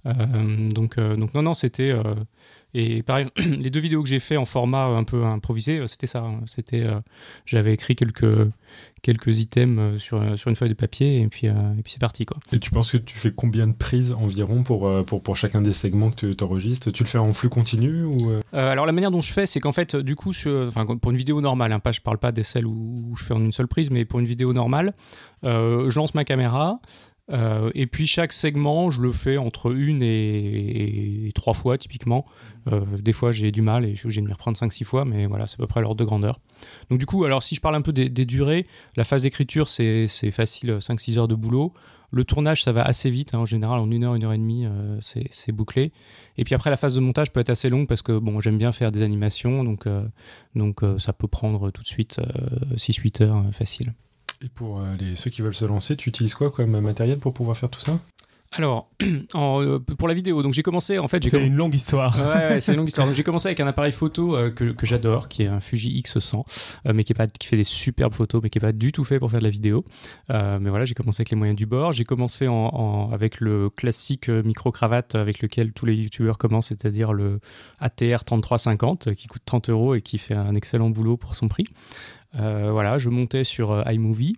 Donc, donc non, non, c'était. Euh, et pareil, les deux vidéos que j'ai fait en format un peu improvisé, euh, c'était ça. hein. C'était, euh, j'avais écrit quelques quelques items euh, sur, sur une feuille de papier et puis, euh, et puis c'est parti quoi. Et tu penses que tu fais combien de prises environ pour, euh, pour, pour chacun des segments que tu enregistres Tu le fais en flux continu ou euh? Euh, alors la manière dont je fais, c'est qu'en fait, du coup, pour une vidéo normale, hein, pas, je parle pas des celles où, où je fais en une seule prise, mais pour une vidéo normale, euh, je lance ma caméra. Euh, et puis chaque segment, je le fais entre une et, et trois fois typiquement. Euh, des fois j'ai du mal et je suis obligé de m'y reprendre 5-6 fois, mais voilà, c'est à peu près l'ordre de grandeur. Donc du coup, alors si je parle un peu des, des durées, la phase d'écriture c'est facile, 5-6 heures de boulot. Le tournage, ça va assez vite, hein, en général en une heure, une heure et demie, euh, c'est bouclé. Et puis après, la phase de montage peut être assez longue parce que bon, j'aime bien faire des animations, donc, donc ça peut prendre tout de suite 6-8 heures facile. Et pour euh, les, ceux qui veulent se lancer, tu utilises quoi comme matériel pour pouvoir faire tout ça? Alors, en, euh, pour la vidéo, donc j'ai commencé en fait. j'ai C'est comm- une longue histoire. Ouais, ouais, c'est une longue histoire. Donc j'ai commencé avec un appareil photo euh, que, que j'adore, qui est un Fuji X100, euh, mais qui est pas, qui fait des superbes photos, mais qui est pas du tout fait pour faire de la vidéo. Euh, mais voilà, j'ai commencé avec les moyens du bord. J'ai commencé en, en- avec le classique micro cravate avec lequel tous les youtubeurs commencent, c'est-à-dire le ATR 3350 euh, qui coûte 30 euros et qui fait un excellent boulot pour son prix. Euh, voilà, je montais sur euh, iMovie.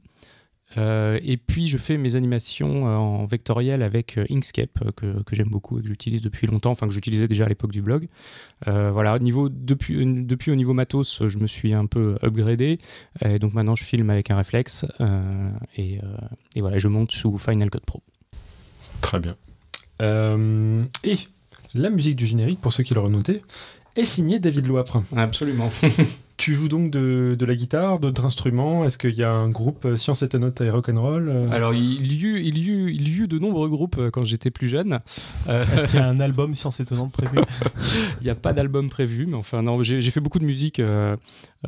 Euh, et puis je fais mes animations en vectoriel avec Inkscape que, que j'aime beaucoup et que j'utilise depuis longtemps, enfin que j'utilisais déjà à l'époque du blog. Euh, voilà, au niveau, depuis, depuis au niveau matos, je me suis un peu upgradé. Et donc maintenant je filme avec un réflexe euh, et, et voilà, je monte sous Final Cut Pro. Très bien. Et la musique du générique, pour ceux qui l'auraient noté, est signée David Loapre. Absolument. Tu joues donc de, de la guitare, d'autres instruments? Est-ce qu'il y a un groupe euh, Science Étonnante et Rock'n'Roll euh, Alors il y eut, il y eut, il y eut de nombreux groupes euh, quand j'étais plus jeune. Euh, Est-ce qu'il y a un album Science Étonnante prévu? Il n'y a pas d'album prévu, mais enfin, non, j'ai fait beaucoup de musique euh,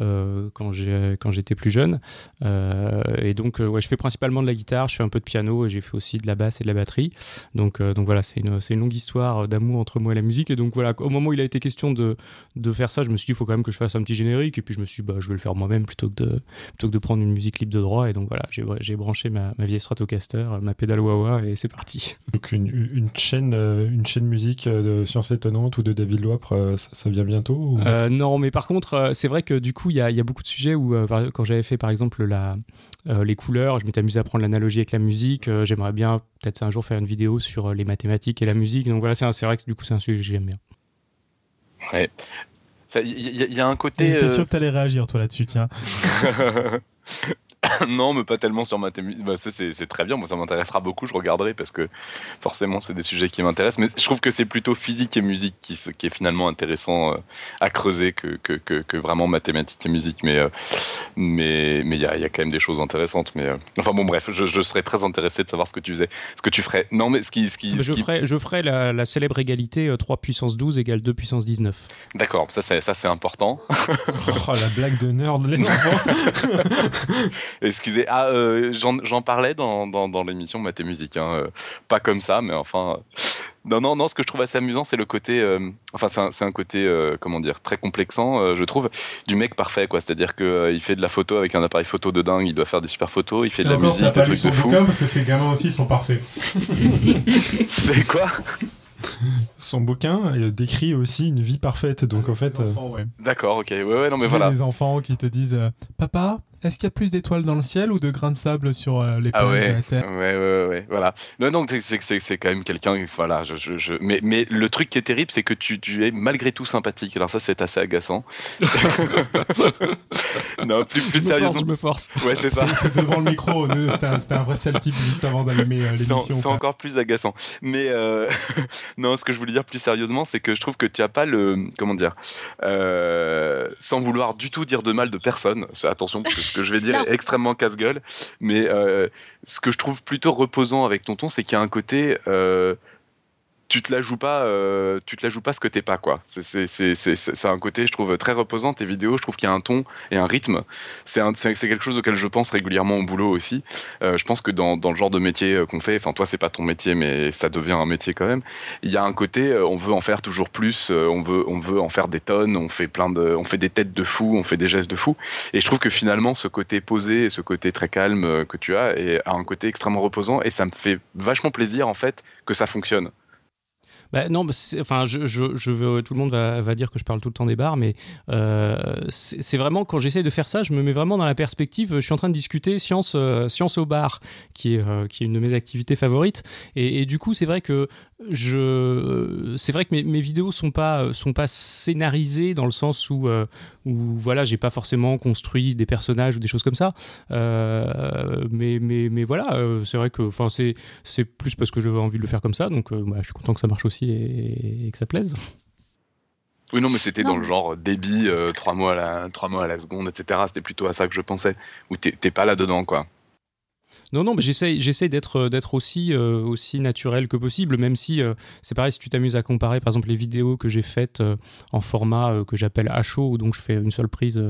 euh, quand j'étais plus jeune. Euh, et donc, ouais, je fais principalement de la guitare, je fais un peu de piano et j'ai fait aussi de la basse et de la batterie. Donc, euh, donc voilà, c'est une, longue histoire d'amour entre moi et la musique. Et donc voilà, au moment où il a été question de, de faire ça, je me suis dit, il faut quand même que je fasse un petit générique. Et puis je me suis dit, bah, je vais le faire moi-même plutôt que de, plutôt que de prendre une musique libre de droit. Et donc voilà, j'ai j'ai branché ma, ma vieille Stratocaster, ma pédale wah et c'est parti. Donc une, une chaîne, euh, une chaîne musique euh, de Science Étonnante ou de David Loapre, euh, ça, ça vient bientôt ou- Euh, non, mais par contre, c'est vrai que du coup, il y a, il y a beaucoup de sujets où, quand j'avais fait par exemple la, euh, les couleurs, je m'étais amusé à prendre l'analogie avec la musique. euh, J'aimerais bien peut-être un jour faire une vidéo sur les mathématiques et la musique. Donc voilà, c'est vrai que du coup, c'est un sujet que j'aime bien. Ouais. Il y, a- y a un côté. J'étais euh, sûr que t'allais réagir toi là-dessus, tiens. non, mais pas tellement sur ma thématique. Bah, c'est très bien. Moi, ça m'intéressera beaucoup. Je regarderai parce que forcément, c'est des sujets qui m'intéressent. Mais je trouve que c'est plutôt physique et musique qui, qui est finalement intéressant euh, à creuser que, que, que, que vraiment mathématiques et musique. Mais euh, mais mais il y a, il y a quand même des choses intéressantes. Mais euh, enfin bon, bref, je, je serais très intéressé de savoir ce que tu faisais, ce que tu ferais. Non, mais ce qui, ce qui, ce Je qui- ferai, je la, la célèbre égalité euh, 3 puissance 12 égale 2 puissance 19. D'accord, ça c'est ça c'est important. Oh, la blague de nerd, les enfants Excusez, ah, euh, j'en parlais dans, dans, dans l'émission Math et Musique, hein, euh, pas comme ça, mais enfin. euh, Non, non, non, ce que je trouve assez amusant, c'est le côté. euh, enfin, c'est un, côté, euh, comment dire, très complexant, euh, je trouve, du mec parfait, quoi. C'est-à-dire qu'il fait de la photo avec un appareil photo de dingue, il doit faire des super photos, il fait de la musique, des trucs de fou. parce que ces gamins aussi sont parfaits. C'est quoi? Son bouquin euh, décrit aussi une vie parfaite, donc en fait... euh, D'accord, ok, ouais, ouais, non, mais voilà. des enfants qui te disent euh, Papa, est-ce qu'il y a plus d'étoiles dans le ciel ou de grains de sable sur euh, les Ah plages de ouais, la ouais, Terre? Ouais, ouais, ouais, voilà. Non, donc c'est- c'est c'est c'est quand même quelqu'un, voilà. Je, je, je... Mais, mais le truc qui est terrible, c'est que tu, tu es malgré tout sympathique. Alors ça, c'est assez agaçant. non, plus, plus Je me force, sérieusement. je me force. Ouais, c'est ça. C'est devant le micro, c'était un, vrai sale type juste avant d'allumer euh, l'émission. c'est encore plus agaçant. Mais euh, non, ce que je voulais dire plus sérieusement, c'est que je trouve que tu as pas le. Comment dire euh, Sans vouloir du tout dire de mal de personne, attention, parce que ce que je vais dire Non. est extrêmement casse-gueule, mais euh, ce que je trouve plutôt reposant avec Tonton, c'est qu'il y a un côté. euh, tu te la joues pas, euh, tu te la joues pas ce que t'es pas quoi. C'est c'est un côté je trouve très reposant tes vidéos. Je trouve qu'il y a un ton et un rythme. C'est c'est quelque chose auquel je pense régulièrement au boulot aussi. Euh, je pense que dans, dans le genre de métier euh, qu'on fait, enfin toi c'est pas ton métier mais ça devient un métier quand même. Il y a un côté, on veut en faire toujours plus, on veut on veut en faire des tonnes, on fait plein de, on fait des têtes de fou, on fait des gestes de fou. Et je trouve que finalement ce côté posé, ce côté très calme que tu as, a un côté extrêmement reposant et ça me fait vachement plaisir en fait que ça fonctionne. Bah, non, enfin, je, je, je veux, tout le monde va, va dire que je parle tout le temps des bars, mais euh, c'est vraiment quand j'essaie de faire ça, je me mets vraiment dans la perspective. Je suis en train de discuter science, euh, science au bar, qui est, euh, qui est une de mes activités favorites, et du coup, c'est vrai que je, c'est vrai que mes, mes vidéos sont pas, sont pas scénarisées dans le sens où, euh, où voilà, j'ai pas forcément construit des personnages ou des choses comme ça, Euh, mais, mais, mais voilà, euh, c'est vrai que, enfin, c'est c'est plus parce que j'avais envie de le faire comme ça, donc euh, bah, je suis content que ça marche aussi et, et que ça plaise. Oui, non, mais c'était dans le genre débit, euh, trois mois à la, trois mois à la seconde, etc. C'était plutôt à ça que je pensais. Ou t'es t'es pas là dedans, quoi. Non, non, mais j'essaye, d'être, euh, euh, aussi naturel que possible, même si euh, c'est pareil, si tu t'amuses à comparer, par exemple, les vidéos que j'ai faites en format que j'appelle à chaud, donc je fais une seule prise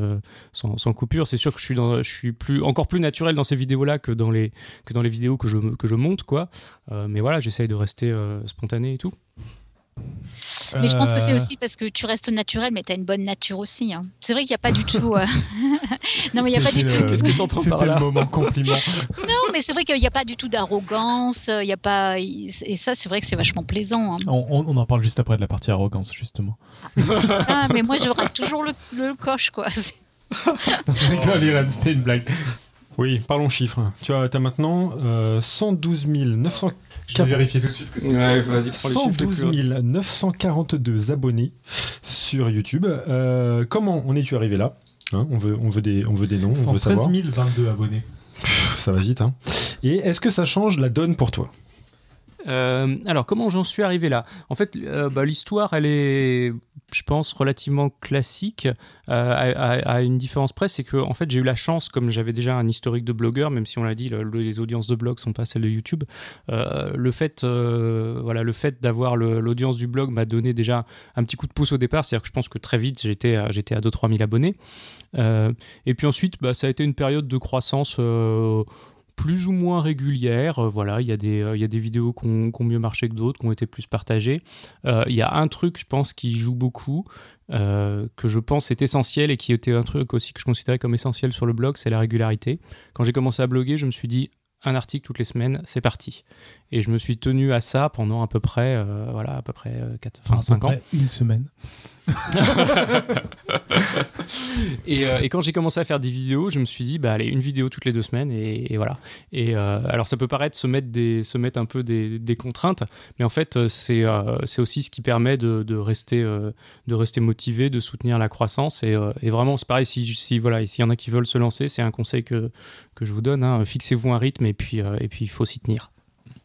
sans, coupure, c'est sûr que je suis, plus, encore plus naturel dans ces vidéos-là que dans les, que dans les vidéos que je, que je monte, quoi. Mais voilà, j'essaye de rester spontané et tout. Mais je pense que c'est Euh, aussi parce que tu restes naturel, mais tu as une bonne nature aussi. hein. C'est vrai qu'il n'y a pas du tout. euh, non, mais il n'y a pas du tout. Qu'est-ce que t'entends par C'était là le moment compliment. Non, mais c'est vrai qu'il n'y a pas du tout d'arrogance. Il y a pas. Et ça, c'est vrai que c'est vachement plaisant. hein. On, en parle juste après de la partie arrogance, justement. Ah, mais moi, j'aurais toujours le, le coche, quoi. Je rigole, Irène, c'était une blague. Oui, parlons chiffres. Tu as, as maintenant euh, 112 900 Je vais vérifier tout de suite que c'est. Ouais, vas-y, 112 942 abonnés sur YouTube. Euh, comment en es-tu arrivé là Hein, on, veut, on, veut des, on veut des noms, on veut 113 savoir. 022 abonnés. Pff, Ça va vite. Hein? Et est-ce que ça change la donne pour toi? Euh, alors, comment j'en suis arrivé là? En fait, euh, bah, l'histoire, elle est, je pense, relativement classique, euh, à, une différence près, c'est que en fait, j'ai eu la chance, comme j'avais déjà un historique de blogueur, même si on l'a dit, le- le- les audiences de blog sont pas celles de YouTube. le fait, voilà, le fait d'avoir l'audience du blog m'a donné déjà un petit coup de pouce au départ, c'est-à-dire que je pense que très vite, j'étais, à- à 2-3 000 abonnés. Et puis ensuite, bah, ça a été une période de croissance. Plus ou moins régulière. Euh, voilà, il y, a des, euh, il y a des vidéos qui ont, qui ont mieux marché que d'autres, qui ont été plus partagées. Euh, il y a un truc, je pense, qui joue beaucoup, euh, que je pense est essentiel et qui était un truc aussi que je considérais comme essentiel sur le blog, c'est la régularité. Quand j'ai commencé à bloguer, je me suis dit un article toutes les semaines, c'est parti. Et je me suis tenu à ça pendant à peu près, euh, voilà, à peu près 4, enfin, 5 ans. Une semaine. Et, euh, et quand j'ai commencé à faire des vidéos, je me suis dit, bah allez, une vidéo toutes les deux semaines et, voilà. Et euh, alors ça peut paraître se mettre, des, se mettre un peu des, contraintes, mais en fait euh, c'est euh, aussi ce qui permet de, rester, de rester motivé, de soutenir la croissance. Et, vraiment, c'est pareil, si, voilà, s'il y en a qui veulent se lancer, c'est un conseil que, que je vous donne. hein. Fixez-vous un rythme et puis et puis il faut s'y tenir.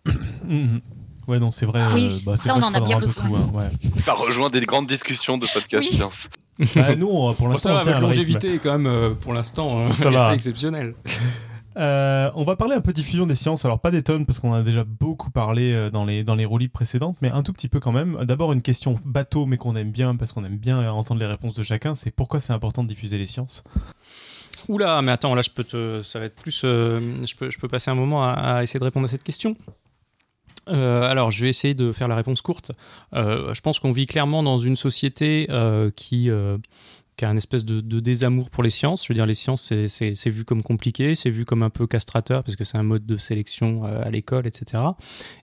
Ouais, non, c'est vrai. Oui, euh, bah, c'est ça, vrai on en a bien besoin. tout, hein, ouais. Ça rejoint des grandes discussions de podcast Oui. science. Bah, nous, on- pour Bon, l'instant, ça va, avec longévité quand même, euh, pour l'instant, euh, Ça va. c'est exceptionnel. Euh, on va parler un peu diffusion des sciences. Alors, pas des tonnes, parce qu'on en a déjà beaucoup parlé euh, dans les, dans les roulis précédentes, mais un tout petit peu quand même. D'abord, une question bateau, mais qu'on aime bien, parce qu'on aime bien euh, entendre les réponses de chacun, c'est pourquoi c'est important de diffuser les sciences? Oula, mais attends, là je peux te, ça va être plus, euh, je peux, je peux passer un moment à, à essayer de répondre à cette question. Euh, alors, je vais essayer de faire la réponse courte. Euh, je pense qu'on vit clairement dans une société euh, qui, a un espèce de, désamour pour les sciences. Je veux dire, les sciences, c'est- vu comme compliqué, c'est vu comme un peu castrateur parce que c'est un mode de sélection à l'école, etc.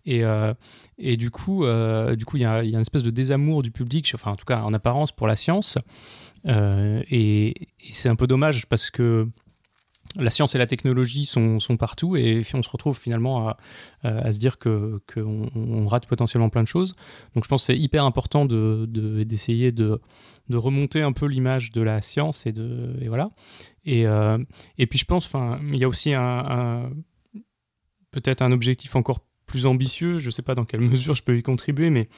Et, du coup, il y a, une espèce de désamour du public, enfin en tout cas en apparence pour la science. Et c'est un peu dommage parce que la science et la technologie sont, partout et on se retrouve finalement à, se dire qu'on on rate potentiellement plein de choses. Donc je pense que c'est hyper important de- de- d'essayer de, remonter un peu l'image de la science et, de, et voilà. Et, euh, puis je pense, il y a aussi peut-être un objectif encore plus ambitieux. Je ne sais pas dans quelle mesure je peux y contribuer, mais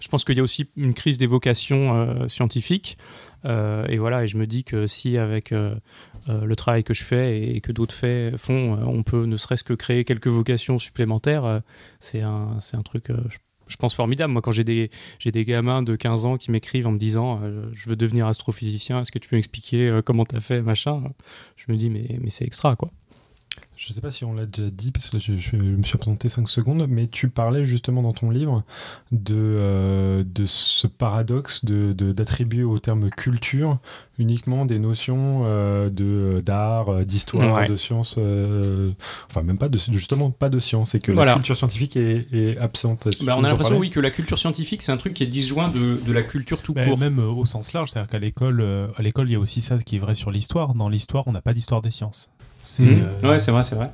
je pense qu'il y a aussi une crise des vocations euh, scientifiques. Euh, et voilà, et je me dis que si avec euh, le travail que je fais et que d'autres font, on peut ne serait-ce que créer quelques vocations supplémentaires, c'est un, un truc, je, pense, formidable. Moi, quand j'ai des, des gamins de 15 ans qui m'écrivent en me disant Je veux devenir astrophysicien, est-ce que tu peux m'expliquer comment tu as fait, machin? Je me dis Mais, mais c'est extra, quoi. Je sais pas si on l'a déjà dit, parce que je, je- je me suis absenté 5 secondes, mais tu parlais justement dans ton livre de, euh, de ce paradoxe de- de- d'attribuer au terme culture uniquement des notions euh, de d'art, euh, d'histoire, Ouais. de science, euh, enfin même pas de justement pas de science, et que Voilà. la culture scientifique est, est absente. Bah, on a l'impression, oui, que la culture scientifique, c'est un truc qui est disjoint de, de la culture tout Bah, court. Même euh, au sens large, c'est-à-dire qu'à l'école, euh, à l'école, il y a aussi ça qui est vrai sur l'histoire. Dans l'histoire, on n'a pas d'histoire des sciences. C'est, Mhm. euh, Ouais, c'est vrai, c'est vrai.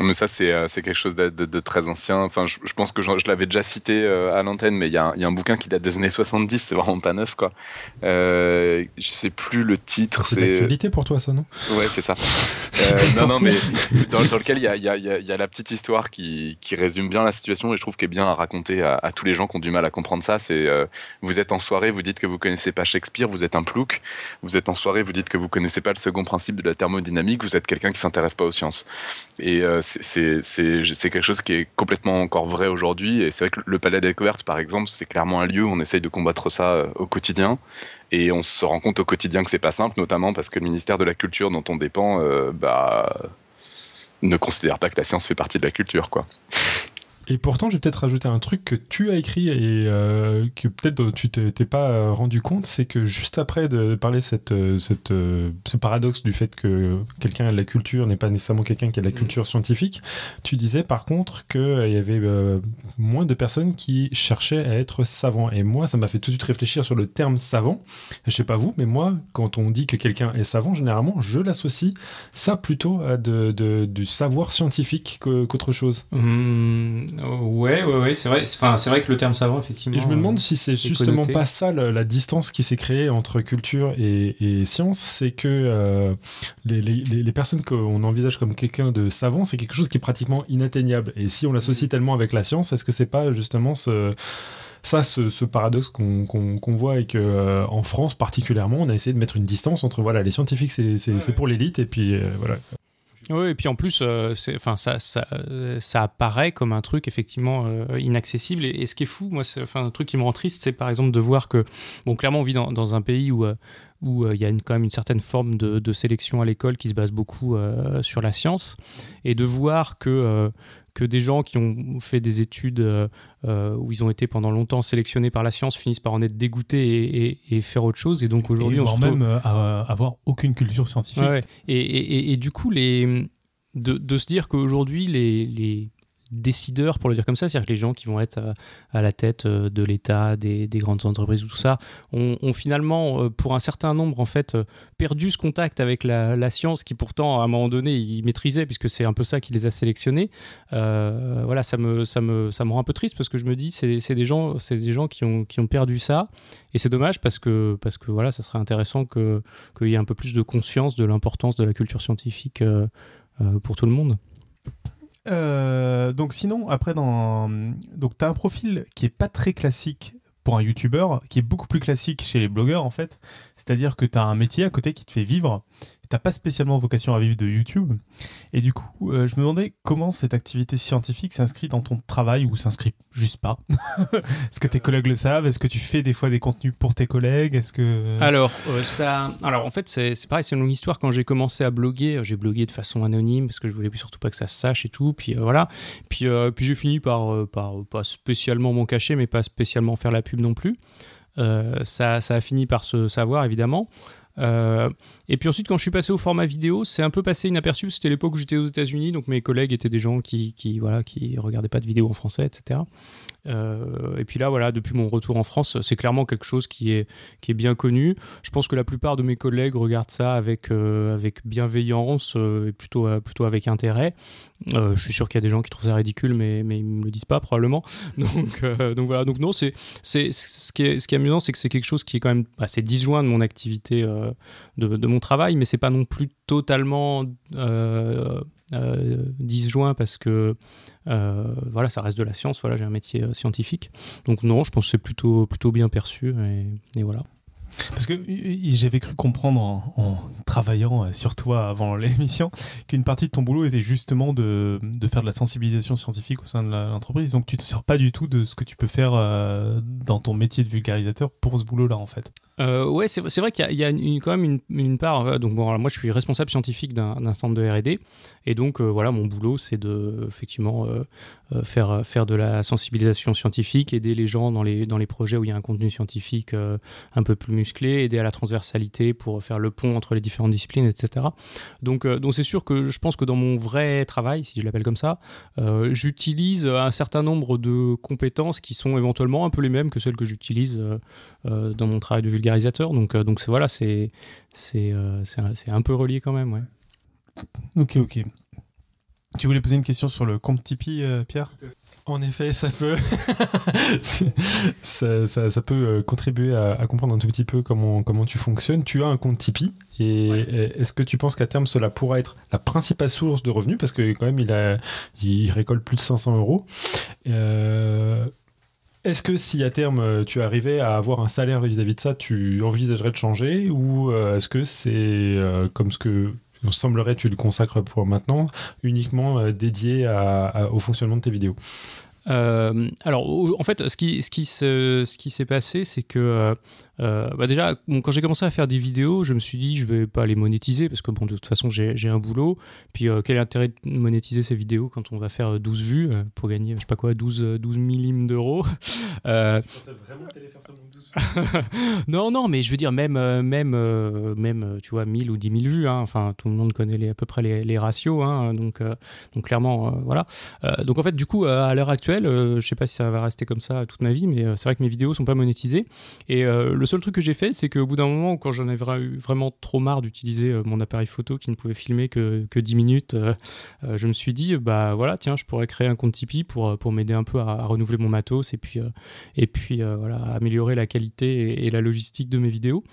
Mais ça, c'est euh, c'est quelque chose de, de- de très ancien. Enfin, je, je pense que je, je l'avais déjà cité euh, à l'antenne, mais il y, a un- il y a un bouquin qui date des années 70, c'est vraiment pas neuf, quoi. Euh, je sais plus le titre. C'est l'actualité pour toi, ça, non? Ouais, c'est ça. Euh, non, non, mais dans, dans lequel il y a, y a- a- y a la petite histoire qui, qui résume bien la situation et je trouve qu'elle est bien à raconter à, à tous les gens qui ont du mal à comprendre ça. C'est euh, vous êtes en soirée, vous dites que vous connaissez pas Shakespeare, vous êtes un plouc. Vous êtes en soirée, vous dites que vous connaissez pas le second principe de la thermodynamique, vous êtes quelqu'un qui s'intéresse pas aux sciences. Et c'est- quelque chose qui est complètement encore vrai aujourd'hui. Et c'est vrai que le Palais des Découvertes, par exemple, c'est clairement un lieu où on essaye de combattre ça euh, au quotidien. Et on se rend compte au quotidien que c'est pas simple, notamment parce que le ministère de la Culture dont on dépend, euh, bah, ne considère pas que la science fait partie de la culture, quoi. Et pourtant, je vais peut-être rajouter un truc que tu as écrit et euh, que peut-être tu t'es t'es pas euh, rendu compte, c'est que juste après de parler cette, euh, cette, ce paradoxe du fait que quelqu'un a de la culture n'est pas nécessairement quelqu'un qui a de la culture scientifique, tu disais par contre qu'il y avait euh, moins de personnes qui cherchaient à être savants. Et moi, ça m'a fait tout de suite réfléchir sur le terme savant. Je sais pas vous, mais moi, quand on dit que quelqu'un est savant, généralement, je l'associe ça plutôt à de, de- du savoir scientifique que- qu'autre chose. Hum, ouais, ouais, ouais, c'est vrai. Enfin, c'est vrai que le terme savant, effectivement. Et je me demande euh, si c'est justement connoté. pas ça la, la distance qui s'est créée entre culture et, et science, c'est que euh, les, les- les- les personnes qu'on envisage comme quelqu'un de savant, c'est quelque chose qui est pratiquement inatteignable. Et si on l'associe tellement avec la science, est-ce que c'est pas justement ce, ça, ce, ce paradoxe qu'on voit et que euh, en France particulièrement, on a essayé de mettre une distance entre voilà les scientifiques, c'est pour l'élite et puis euh, voilà. Oui, et puis en plus, euh, enfin, ça, ça, ça apparaît comme un truc effectivement euh, inaccessible. Et, ce qui est fou, moi, enfin, un truc qui me rend triste, c'est par exemple de voir que, bon, clairement, on vit dans, un pays où euh, où il y a quand même une certaine forme de, sélection à l'école qui se base beaucoup sur la science, et de voir que que des gens qui ont fait des études euh, euh, où ils ont été pendant longtemps sélectionnés par la science finissent par en être dégoûtés et, et- et faire autre chose. Et donc aujourd'hui, on se retrouve- même euh, à- avoir aucune culture scientifique. Ouais, et- et du coup, les, de, de se dire qu'aujourd'hui, les, les décideurs, pour le dire comme ça, c'est-à-dire que les gens qui vont être à, à la tête euh, de l'État, des, des grandes entreprises, tout ça, ont, finalement, euh, pour un certain nombre, en fait, euh, perdu ce contact avec la, science qui pourtant, à un moment donné, ils maîtrisaient, puisque c'est un peu ça qui les a sélectionnés. Euh, voilà, ça me, ça, me, ça me rend un peu triste parce que je me dis, c'est c'est des gens, c'est des gens qui, ont, qui ont perdu ça. Et c'est dommage parce que, parce que voilà, ça serait intéressant qu'il y ait un peu plus de conscience de l'importance de la culture scientifique euh, euh, pour tout le monde. Euh, donc sinon, après, dans... donc tu as un profil qui est pas très classique pour un youtubeur, qui est beaucoup plus classique chez les blogueurs en fait. C'est-à-dire que tu as un métier à côté qui te fait vivre. T'as pas spécialement vocation à vivre de YouTube. Et du coup, euh, je me demandais comment cette activité scientifique s'inscrit dans ton travail ou s'inscrit juste pas. Est-ce que tes collègues le savent? Est-ce que tu fais des fois des contenus pour tes collègues? Est-ce que Alors, euh, ça, alors en fait, c'est pareil, c'est une longue histoire. Quand j'ai commencé à bloguer, euh, j'ai blogué de façon anonyme parce que je voulais surtout pas que ça se sache et tout. Puis euh, voilà. Puis, euh, puis j'ai fini par, euh, par euh, pas spécialement m'en cacher, mais pas spécialement faire la pub non plus. Euh, ça, ça a fini par se savoir évidemment. Euh, et puis ensuite, quand je suis passé au format vidéo, c'est un peu passé inaperçu. C'était l'époque où j'étais aux États-Unis, donc mes collègues étaient des gens qui, qui voilà, qui regardaient pas de vidéos en français, etc. Euh, et puis là, voilà, depuis mon retour en France, c'est clairement quelque chose qui est, qui est bien connu. Je pense que la plupart de mes collègues regardent ça avec, euh, avec bienveillance euh, et plutôt, plutôt avec intérêt. Je suis sûr qu'il y a des gens qui trouvent ça ridicule, mais, mais ils me le disent pas probablement. Donc, donc voilà, donc non, c'est, c'est, ce, qui est, ce qui est amusant, c'est que c'est quelque chose qui est quand même assez disjoint de mon activité, de mon travail, mais c'est pas non plus totalement euh, euh, disjoint parce que euh, voilà, ça reste de la science. Voilà, j'ai un métier scientifique. Donc non, je pense que c'est plutôt, plutôt bien perçu et voilà. Parce que y- j'avais cru comprendre en, travaillant euh, sur toi avant l'émission qu'une partie de ton boulot était justement de, de faire de la sensibilisation scientifique au sein de l'entreprise. Donc tu te sers pas du tout de ce que tu peux faire euh, dans ton métier de vulgarisateur pour ce boulot-là en fait. Euh, ouais, c'est vrai qu'il y a, une- quand même une, une part. euh, donc, bon, moi, je suis responsable scientifique d'un centre de RD. Et donc, euh, voilà, mon boulot, c'est de, effectivement, euh, euh, faire, faire de la sensibilisation scientifique, aider les gens dans les, dans les projets où il y a un contenu scientifique euh, un peu plus musclé, aider à la transversalité pour faire le pont entre les différentes disciplines, etc. Donc, euh, donc c'est sûr que je pense que dans mon vrai travail, si je l'appelle comme ça, euh, j'utilise un certain nombre de compétences qui sont éventuellement un peu les mêmes que celles que j'utilise euh, euh, dans mon travail de vulgarisateur. Donc, euh, donc voilà, c'est c'est euh, c'est un, c'est un peu relié quand même. Ouais. Ok, ok. Tu voulais poser une question sur le compte Tipeee, euh, Pierre? En effet, ça peut, ça, ça, ça, peut euh, contribuer à, à, comprendre un tout petit peu comment, comment tu fonctionnes. Tu as un compte Tipeee et ouais. est-ce que tu penses qu'à terme cela pourra être la principale source de revenus? Parce que quand même il, a, il récolte plus de 500 euros. Euh, est-ce que si à terme tu arrivais à avoir un salaire vis-à-vis -vis de ça, tu envisagerais de changer? Ou est-ce que c'est euh, comme ce que il semblerait que tu le consacres pour maintenant uniquement euh, dédié à, à, au fonctionnement de tes vidéos euh, alors, en fait, ce qui, ce qui, se, ce qui s'est passé, c'est que euh, bah déjà, bon, quand j'ai commencé à faire des vidéos, je me suis dit, je vais pas les monétiser parce que, bon, de toute façon, j'ai un boulot. Puis, euh, quel est l'intérêt de monétiser ces vidéos quand on va faire 12 vues pour gagner, je sais pas quoi, 12, 12 millimes d'euros? Euh... Je pensais vraiment que faire ça 12 vues. non, non, mais je veux dire, même, même, même tu vois, 1000 ou 10 000 vues. Hein, enfin, tout le monde connaît à peu près les, ratios. Hein, donc, donc, clairement, voilà. donc, en fait, du coup, à l'heure actuelle, euh, je sais pas si ça va rester comme ça toute ma vie, mais euh, c'est vrai que mes vidéos sont pas monétisées. Et euh, le seul truc que j'ai fait, c'est qu'au bout d'un moment, quand j'en avais vraiment trop marre d'utiliser mon appareil photo qui ne pouvait filmer que, que 10 minutes, je me suis dit, bah voilà, tiens, je pourrais créer un compte Tipeee pour, pour m'aider un peu à, à, renouveler mon matos et puis, et puis voilà, améliorer la qualité et, la logistique de mes vidéos.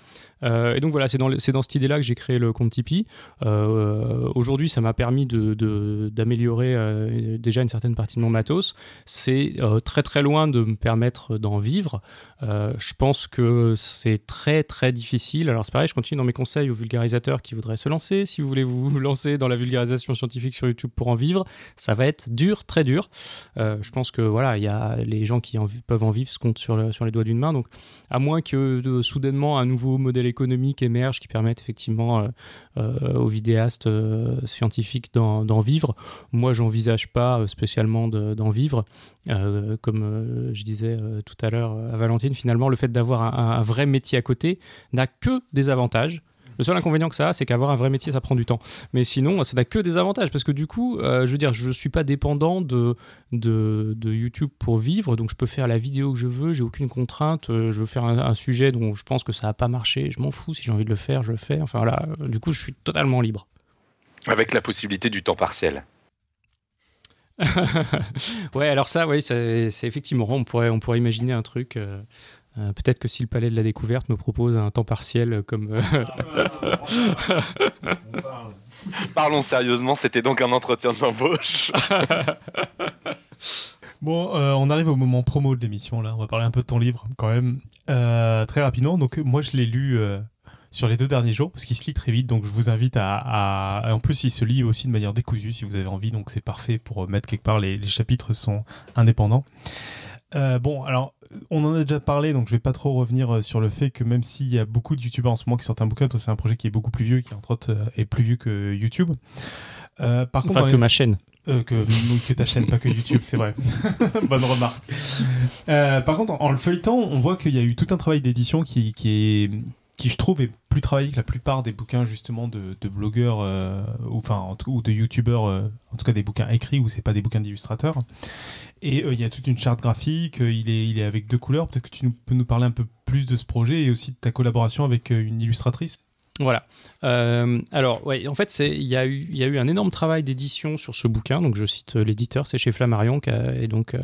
Euh, et donc voilà, c'est dans, dans cette idée-là que j'ai créé le compte Tipeee. Euh, Aujourd'hui, ça m'a permis d'améliorer de, euh, déjà une certaine partie de mon matos. C'est très très loin de me permettre d'en vivre. Je pense que c'est très très difficile. Alors c'est pareil, je continue dans mes conseils aux vulgarisateurs qui voudraient se lancer. Si vous voulez vous lancer dans la vulgarisation scientifique sur YouTube pour en vivre, ça va être dur, très dur. Je pense que voilà, il y a les gens qui en peuvent en vivre se comptent sur, sur les doigts d'une main. Donc à moins que soudainement un nouveau modèle économique émerge qui permette effectivement euh, euh aux vidéastes euh, scientifiques d'en vivre, moi j'envisage pas spécialement d'en vivre. Comme je disais tout à l'heure à Valentine, finalement, le fait d'avoir un, vrai métier à côté n'a que des avantages. Le seul inconvénient que ça a, c'est qu'avoir un vrai métier, ça prend du temps. Mais sinon, ça n'a que des avantages parce que du coup, euh, je veux dire, je suis pas dépendant de, de, de, YouTube pour vivre, donc je peux faire la vidéo que je veux, j'ai aucune contrainte. Euh, je veux faire un, un, sujet dont je pense que ça n'a pas marché, je m'en fous. Si j'ai envie de le faire, je le fais. Enfin là, du coup, je suis totalement libre. Avec la possibilité du temps partiel. ouais, alors ça, oui, c'est effectivement, on pourrait, on pourrait imaginer un truc. Euh, euh, Peut-être que si le Palais de la Découverte me propose un temps partiel comme. Euh... Parlons sérieusement, c'était donc un entretien d'embauche. Bon, euh, on arrive au moment promo de l'émission là. On va parler un peu de ton livre quand même euh, très rapidement. Donc moi je l'ai lu euh, sur les deux derniers jours parce qu'il se lit très vite. Donc je vous invite à, à, En plus il se lit aussi de manière décousue si vous avez envie. Donc c'est parfait pour mettre quelque part. Les, les chapitres sont indépendants. Euh, bon, alors, on en a déjà parlé, donc je vais pas trop revenir sur le fait que même s'il y a beaucoup de youtubeurs en ce moment qui sortent un bouquin, toi c'est un projet qui est beaucoup plus vieux, qui entre autres euh, est plus vieux que YouTube. Euh, par enfin, contre, que les... ma chaîne. Euh, que, que ta chaîne, pas que YouTube, c'est vrai. Bonne remarque. Euh, par contre, en, en, le feuilletant, on voit qu'il y a eu tout un travail d'édition qui, qui est qui je trouve est plus travaillé que la plupart des bouquins justement de, blogueurs euh, ou enfin ou de youtubeurs euh, en tout cas des bouquins écrits où c'est pas des bouquins d'illustrateurs et euh, il y a toute une charte graphique il est il est avec deux couleurs peut-être que tu peux nous parler un peu plus de ce projet et aussi de ta collaboration avec une illustratrice voilà. Alors, ouais, en fait, il y, y a eu un énorme travail d'édition sur ce bouquin. Donc, je cite l'éditeur, c'est chez Flammarion, qui a, et donc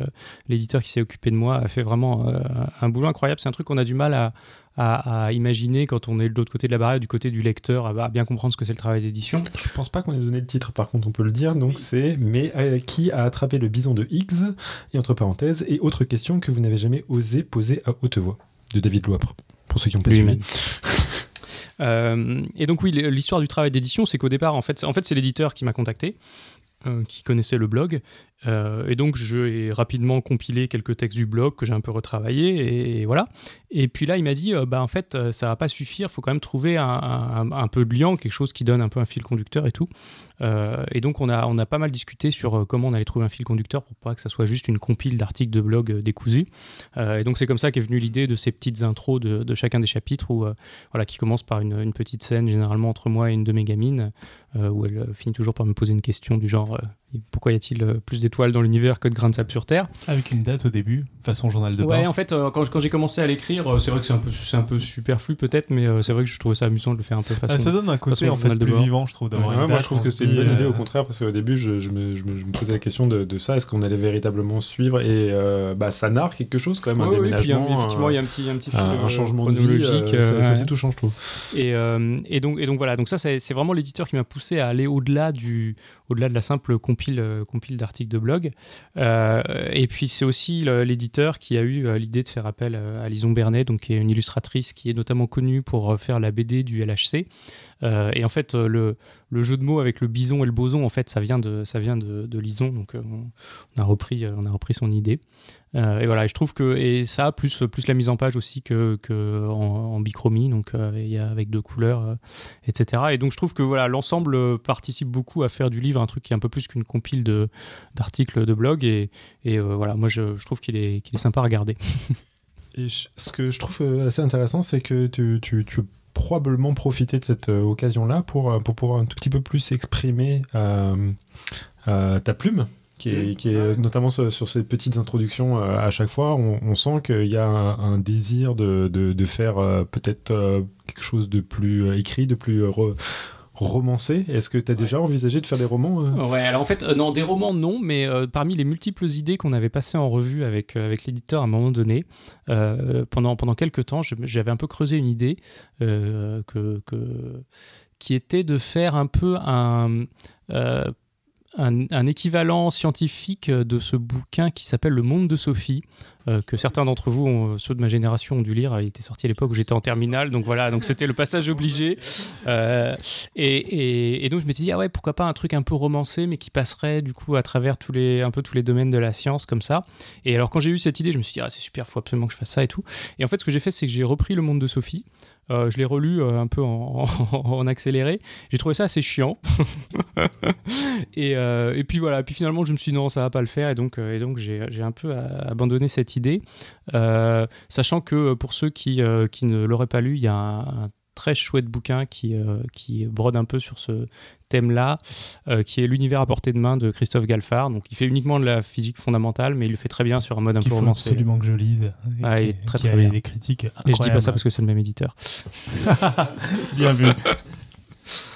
l'éditeur qui s'est occupé de moi a fait vraiment un boulot incroyable. C'est un truc qu'on a du mal à, à, à, imaginer quand on est de l'autre côté de la barrière, du côté du lecteur, à, bien comprendre ce que c'est le travail d'édition. Je pense pas qu'on ait donné le titre, par contre, on peut le dire. Donc, c'est Mais euh, qui a attrapé le bison de Higgs? Et entre parenthèses, et autre question que vous n'avez jamais osé poser à haute voix, de David Loipre, pour ceux qui ont pas suivi. Euh, et donc oui, l'histoire du travail d'édition, c'est qu'au départ, en fait, en fait c'est l'éditeur qui m'a contacté, euh, qui connaissait le blog, euh, et donc j'ai rapidement compilé quelques textes du blog que j'ai un peu retravaillé, et, voilà. Et puis là, il m'a dit, euh, bah en fait, ça va pas suffire, faut quand même trouver un, peu de lien, quelque chose qui donne un peu un fil conducteur et tout. Euh, et donc on a, on a pas mal discuté sur euh, comment on allait trouver un fil conducteur pour pas que ça soit juste une compile d'articles de blog euh, décousus. et donc c'est comme ça qu'est venue l'idée de ces petites intros de, de, chacun des chapitres, où, voilà, qui commence par une, une, petite scène généralement entre moi et une de mes gamines, où elle finit toujours par me poser une question du genre pourquoi y a-t-il euh, plus d'étoiles dans l'univers que de grains de sable sur Terre? Avec une date au début, façon journal de bord. Ouais, en fait, euh, quand, quand j'ai commencé à l'écrire, euh, c'est vrai que c'est un peu, c'est un peu superflu peut-être, mais euh, c'est vrai que je trouvais ça amusant de le faire un peu façon. Ah, ça donne un côté façon en fait plus bord. vivant, je trouve, d'avoir Ouais, une ouais, moi je trouve que se c'est une bonne idée au contraire parce qu'au début je, je me, je me- je me posais la question de, de ça est-ce qu'on allait véritablement suivre et euh, bah, ça narre quelque chose quand même Ouais, un ouais, puis il y a- déménagement effectivement, il y a un petit, un petit fil, un changement chronologique. euh, euh, c'est- touchant je trouve Et, euh, et, donc, et donc voilà, donc ça c'est vraiment l'éditeur qui m'a poussé à aller au-delà du au-delà de la simple compile, euh, compile d'articles de blog. Euh, et puis c'est aussi l'éditeur qui a eu euh, l'idée de faire appel à Lison Bernet, donc qui est une illustratrice qui est notamment connue pour faire la BD du LHC. Et en fait, le, jeu de mots avec le bison et le boson, en fait, ça vient de, ça vient de, Lison, donc on, a repris, on a repris son idée. Euh, et voilà, je trouve que et ça plus plus la mise en page aussi que, que en, en bichromie, donc euh, a avec deux couleurs, euh, etc. Et donc je trouve que voilà l'ensemble euh, participe beaucoup à faire du livre un truc qui est un peu plus qu'une compile de d'articles de blog et, et euh, voilà moi je, je trouve qu'il est qu'il est sympa à regarder. et ce que je trouve euh, assez intéressant c'est que tu, tu, tu probablement profité de cette euh, occasion là pour, euh, pour pouvoir un tout petit peu plus exprimer euh, euh, ta plume qui est, qui est notamment sur, ces petites introductions euh, à chaque fois, on, on sent qu'il y a un, un désir de, de, de faire euh, peut-être euh, quelque chose de plus écrit, de plus re- romancé. Est-ce que tu as déjà envisagé de faire des romans Ouais, alors en fait, euh, non, des romans, non, mais euh, parmi les multiples idées qu'on avait passées en revue avec, euh, avec l'éditeur à un moment donné, pendant, pendant quelques temps, j'avais un peu creusé une idée que, que- qui était de faire un peu un. euh, un, équivalent scientifique de ce bouquin qui s'appelle Le Monde de Sophie, euh, que certains d'entre vous, ont- ceux de ma génération, ont dû lire. Il était sorti à l'époque où j'étais en terminale, donc voilà, donc c'était le passage obligé. Euh, et donc je m'étais dit ah ouais pourquoi pas un truc un peu romancé mais qui passerait du coup à travers tous les un peu tous les domaines de la science comme ça et alors quand j'ai eu cette idée je me suis dit ah c'est super faut absolument que je fasse ça et tout et en fait ce que j'ai fait c'est que j'ai repris le monde de Sophie Euh, je l'ai relu euh, un peu en, accéléré. J'ai trouvé ça assez chiant. Et, euh, et puis voilà puis finalement je me suis dit non ça va pas le faire. Et donc j'ai un peu abandonné cette idée. Sachant que pour ceux qui ne l'auraient pas lu il y a un, très chouette bouquin qui, qui brode un peu sur ce thème-là, euh, qui est L'univers à portée de main de Christophe Galfard. Donc il fait uniquement de la physique fondamentale, mais il le fait très bien sur un mode un peu faut romancé. absolument que je lise. Et Ah, il est très, qui très a bien. des critiques Et je dis pas ça parce que c'est le même éditeur. Bien vu.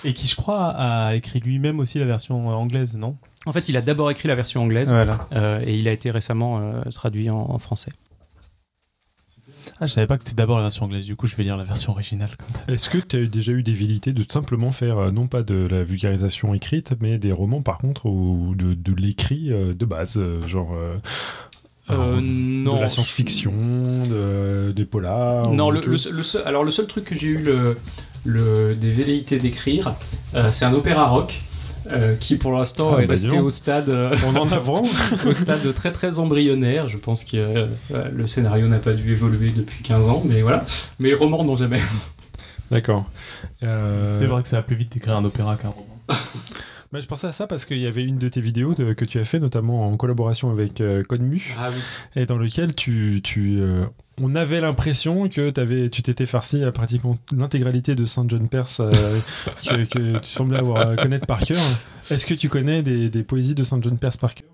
Et qui, je crois, a écrit lui-même aussi la version euh, anglaise, non? En fait, il a d'abord écrit la version anglaise Voilà. euh, et il a été récemment euh, traduit en, en français. Ah, je savais pas que c'était d'abord la version anglaise. Du coup, je vais lire la version originale. Est-ce que tu as déjà eu des velléités de simplement faire, euh, non pas de la vulgarisation écrite, mais des romans par contre, ou de, de l'écrit euh, de base, euh, genre euh, Euh, euh, non. de la science-fiction, de, des polars Non, ou le, tout le seul- le seul, alors le seul truc que j'ai eu le, le- des velléités d'écrire, euh, c'est un opéra rock. Euh, qui pour l'instant Ah, est bah, resté au stade euh, On en a vraiment au stade très très embryonnaire. Je pense que euh, euh, le scénario n'a pas dû évoluer depuis 15 ans, mais voilà. Mais roman, non jamais. D'accord. Euh, C'est vrai que ça va plus vite d'écrire un opéra qu'un roman. bah, je pensais à ça parce qu'il y avait une de tes vidéos de- que tu as fait, notamment en collaboration avec euh, Conmu, Ah oui. et dans lequel tu, tu, euh, on avait l'impression que t'avais- tu t'étais farci à pratiquement l'intégralité de Saint John Perse euh, que, que tu semblais avoir euh, connaître par cœur. Est-ce que tu connais des, des poésies de Saint John Perse par cœur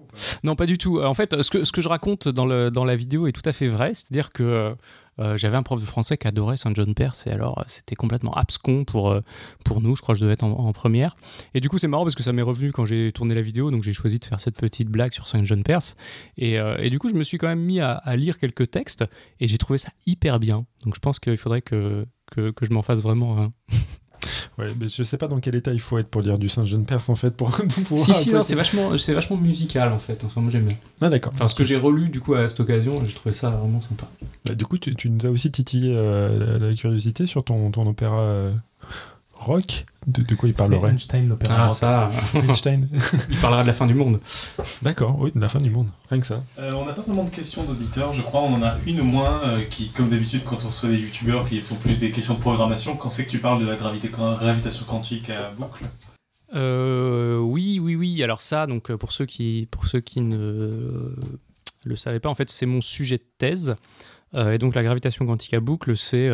Non, pas du tout. En fait, ce que, ce que je raconte dans, le, dans la vidéo est tout à fait vrai. C'est-à-dire que euh, j'avais un prof de français qui adorait Saint John Perse et alors euh, c'était complètement abscon pour, euh, pour nous. Je crois que je devais être en, première. Et du coup, c'est marrant parce que ça m'est revenu quand j'ai tourné la vidéo. Donc j'ai choisi de faire cette petite blague sur Saint John Perse. Et, du coup, je me suis quand même mis à, à lire quelques textes et j'ai trouvé ça hyper bien. Donc je pense qu'il faudrait que, que, que je m'en fasse vraiment un. Ouais, mais je sais pas dans quel état il faut être pour lire du Saint John Perse en fait pour, pouvoir Si, si, non, c'est vachement, c'est vachement musical en fait. Enfin, moi j'aime bien. Ah d'accord. Enfin, ce que j'ai relu du coup à cette occasion, j'ai trouvé ça vraiment sympa. Bah, du coup, tu, tu nous as aussi titillé euh, la, la curiosité sur ton, ton opéra euh, rock. De, de quoi il parlerait Einstein, l'opéra Ah, rock. ça, Einstein. il parlera de la fin du monde. D'accord, oui, de la fin du monde. Rien que ça. Euh, on n'a pas vraiment de questions d'auditeurs, je crois. On en a une au moins euh, qui, comme d'habitude, quand on reçoit des youtubeurs qui sont plus des questions de programmation, quand c'est que tu parles de la gravité, gravitation quantique à boucle? Euh, oui, oui, oui. Alors ça, donc euh, pour ceux qui, pour ceux qui ne le savaient pas, en fait, c'est mon sujet de thèse. Et donc la gravitation quantique à boucle, c'est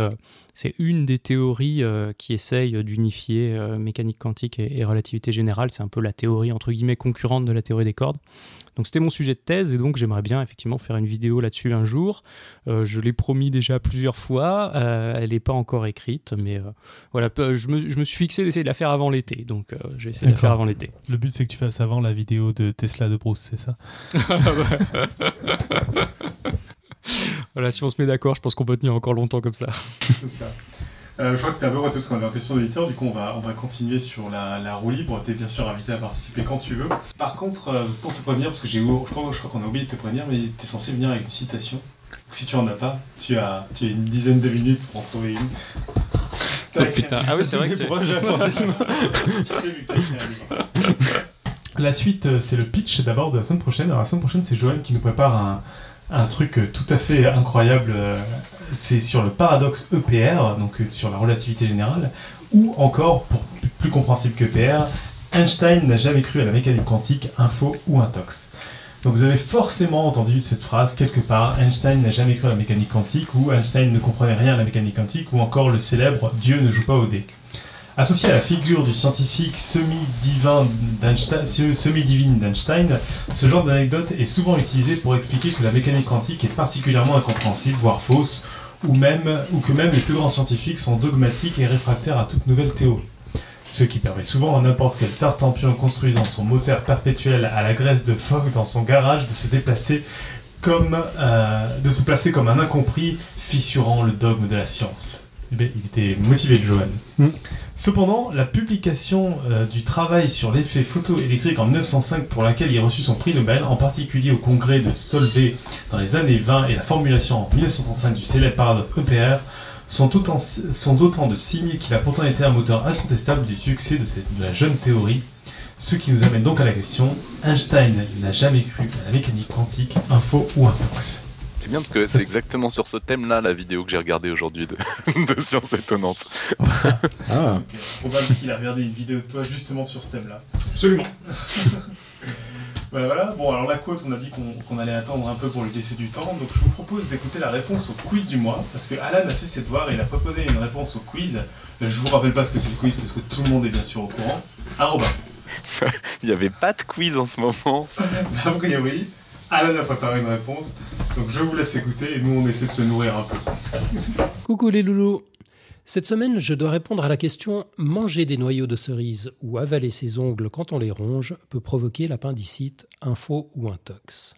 c'est une des théories qui essaye d'unifier mécanique quantique et, et relativité générale. C'est un peu la théorie entre guillemets concurrente de la théorie des cordes. Donc c'était mon sujet de thèse et donc j'aimerais bien effectivement faire une vidéo là-dessus un jour. Euh, je l'ai promis déjà plusieurs fois, euh, elle n'est pas encore écrite, mais euh, voilà, je me, je me, suis fixé d'essayer de la faire avant l'été, donc je vais essayer de la faire avant l'été. Le but c'est que tu fasses avant la vidéo de Tesla de Bruce, c'est ça? Voilà, si on se met d'accord, je pense qu'on peut tenir encore longtemps comme ça. c'est ça. Euh, je crois que c'était un peu tout ce qu'on avait en question d'éditeur. Du coup, on va, on va continuer sur la, la roue libre. Tu es bien sûr invité à participer quand tu veux. Par contre, euh, pour te prévenir, parce que j'ai, je crois, je crois qu'on a oublié de te prévenir, mais tu es censé venir avec une citation. Si tu en as pas, tu as, tu as une dizaine de minutes pour en trouver une. Oh, putain. Ah oui, c'est vrai que La suite, euh, c'est le pitch d'abord de la semaine prochaine. Alors, la semaine prochaine, c'est Joël qui nous prépare un, un truc tout à fait incroyable c'est sur le paradoxe EPR, donc euh, sur la relativité générale, ou encore, pour plus compréhensible que EPR, Einstein n'a jamais cru à la mécanique quantique, info ou intox. Donc vous avez forcément entendu cette phrase quelque part, Einstein n'a jamais cru à la mécanique quantique, ou Einstein ne comprenait rien à la mécanique quantique, ou encore le célèbre Dieu ne joue pas au dé. Associé à la figure du scientifique semi-divin d'Einstein, ce genre d'anecdote est souvent utilisé pour expliquer que la mécanique quantique est particulièrement incompréhensible, voire fausse, ou que même les plus grands scientifiques sont dogmatiques et réfractaires à toute nouvelle théorie. Ce qui permet souvent à n'importe quel tartampion construisant son moteur perpétuel à la graisse de phoque dans son garage de se déplacer comme, euh, de se placer comme un incompris fissurant le dogme de la science. Eh il était motivé, Johan. Mm. Cependant, la publication euh, du travail sur l'effet photoélectrique en 1905, pour laquelle il reçut son prix Nobel, en particulier au congrès de Solvay dans les années 20 et la formulation en 1935 du célèbre paradoxe EPR, sont autant, sont de signes qu'il a pourtant été un moteur incontestable du succès de, cette, de la jeune théorie. Ce qui nous amène donc à la question Einstein n'a jamais cru à la mécanique quantique, info ou intox? C'est bien parce que c'est exactement sur ce thème-là la vidéo que j'ai regardée aujourd'hui de, de Science Étonnante. ah. Probable qu'il a regardé une vidéo de toi justement sur ce thème-là. Absolument. voilà, voilà. Bon, alors la quote, on a dit qu'on allait attendre un peu pour lui laisser du temps. Donc je vous propose d'écouter la réponse au quiz du mois. Parce que Alan a fait ses devoirs et il a proposé une réponse au quiz. Euh, je vous rappelle pas ce que c'est le quiz parce que tout le monde est bien sûr au courant. Arroba. il n'y avait pas de quiz en ce moment. a priori. Alan a préparé une réponse. Donc je vous laisse écouter et nous on essaie de se nourrir un peu. Coucou les loulous. Cette semaine, je dois répondre à la question manger des noyaux de cerise ou avaler ses ongles quand on les ronge peut provoquer l'appendicite, info ou intox.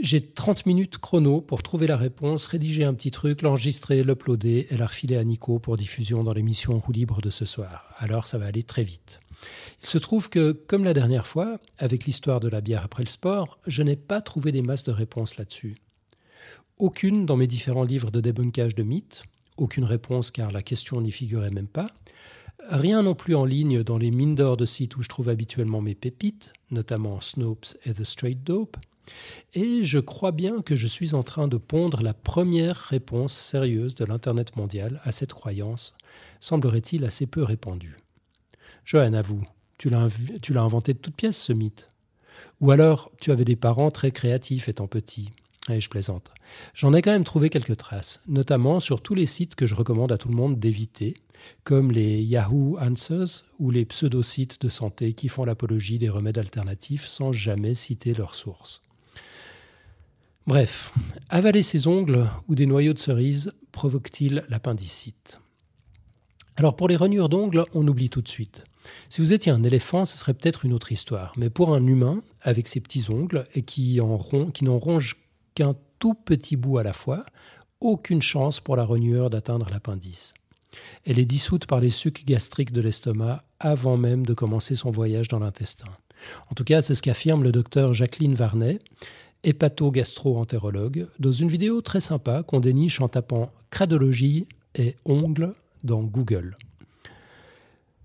J'ai 30 minutes chrono pour trouver la réponse, rédiger un petit truc, l'enregistrer, l'uploader et la refiler à Nico pour diffusion dans l'émission Roue libre de ce soir. Alors ça va aller très vite. Il se trouve que, comme la dernière fois, avec l'histoire de la bière après le sport, je n'ai pas trouvé des masses de réponses là-dessus. Aucune dans mes différents livres de débunkage de mythes, aucune réponse car la question n'y figurait même pas, rien non plus en ligne dans les mines d'or de sites où je trouve habituellement mes pépites, notamment Snopes et The Straight Dope, et je crois bien que je suis en train de pondre la première réponse sérieuse de l'Internet mondial à cette croyance, semblerait-il assez peu répandue. Johan, avoue, tu l'as inventé de toutes pièces, ce mythe. Ou alors, tu avais des parents très créatifs étant petit. Et je plaisante. J'en ai quand même trouvé quelques traces, notamment sur tous les sites que je recommande à tout le monde d'éviter, comme les Yahoo Answers ou les pseudo-sites de santé qui font l'apologie des remèdes alternatifs sans jamais citer leurs sources. Bref, avaler ses ongles ou des noyaux de cerise provoque-t-il l'appendicite? Alors pour les renures d'ongles, on oublie tout de suite. Si vous étiez un éléphant, ce serait peut-être une autre histoire. Mais pour un humain, avec ses petits ongles, et qui, n'en ronge qu'un tout petit bout à la fois, aucune chance pour la renueur d'atteindre l'appendice. Elle est dissoute par les sucs gastriques de l'estomac avant même de commencer son voyage dans l'intestin. En tout cas, c'est ce qu'affirme le docteur Jacqueline Varnet, hépato-gastro-entérologue, dans une vidéo très sympa qu'on déniche en tapant cradologie et ongles dans Google.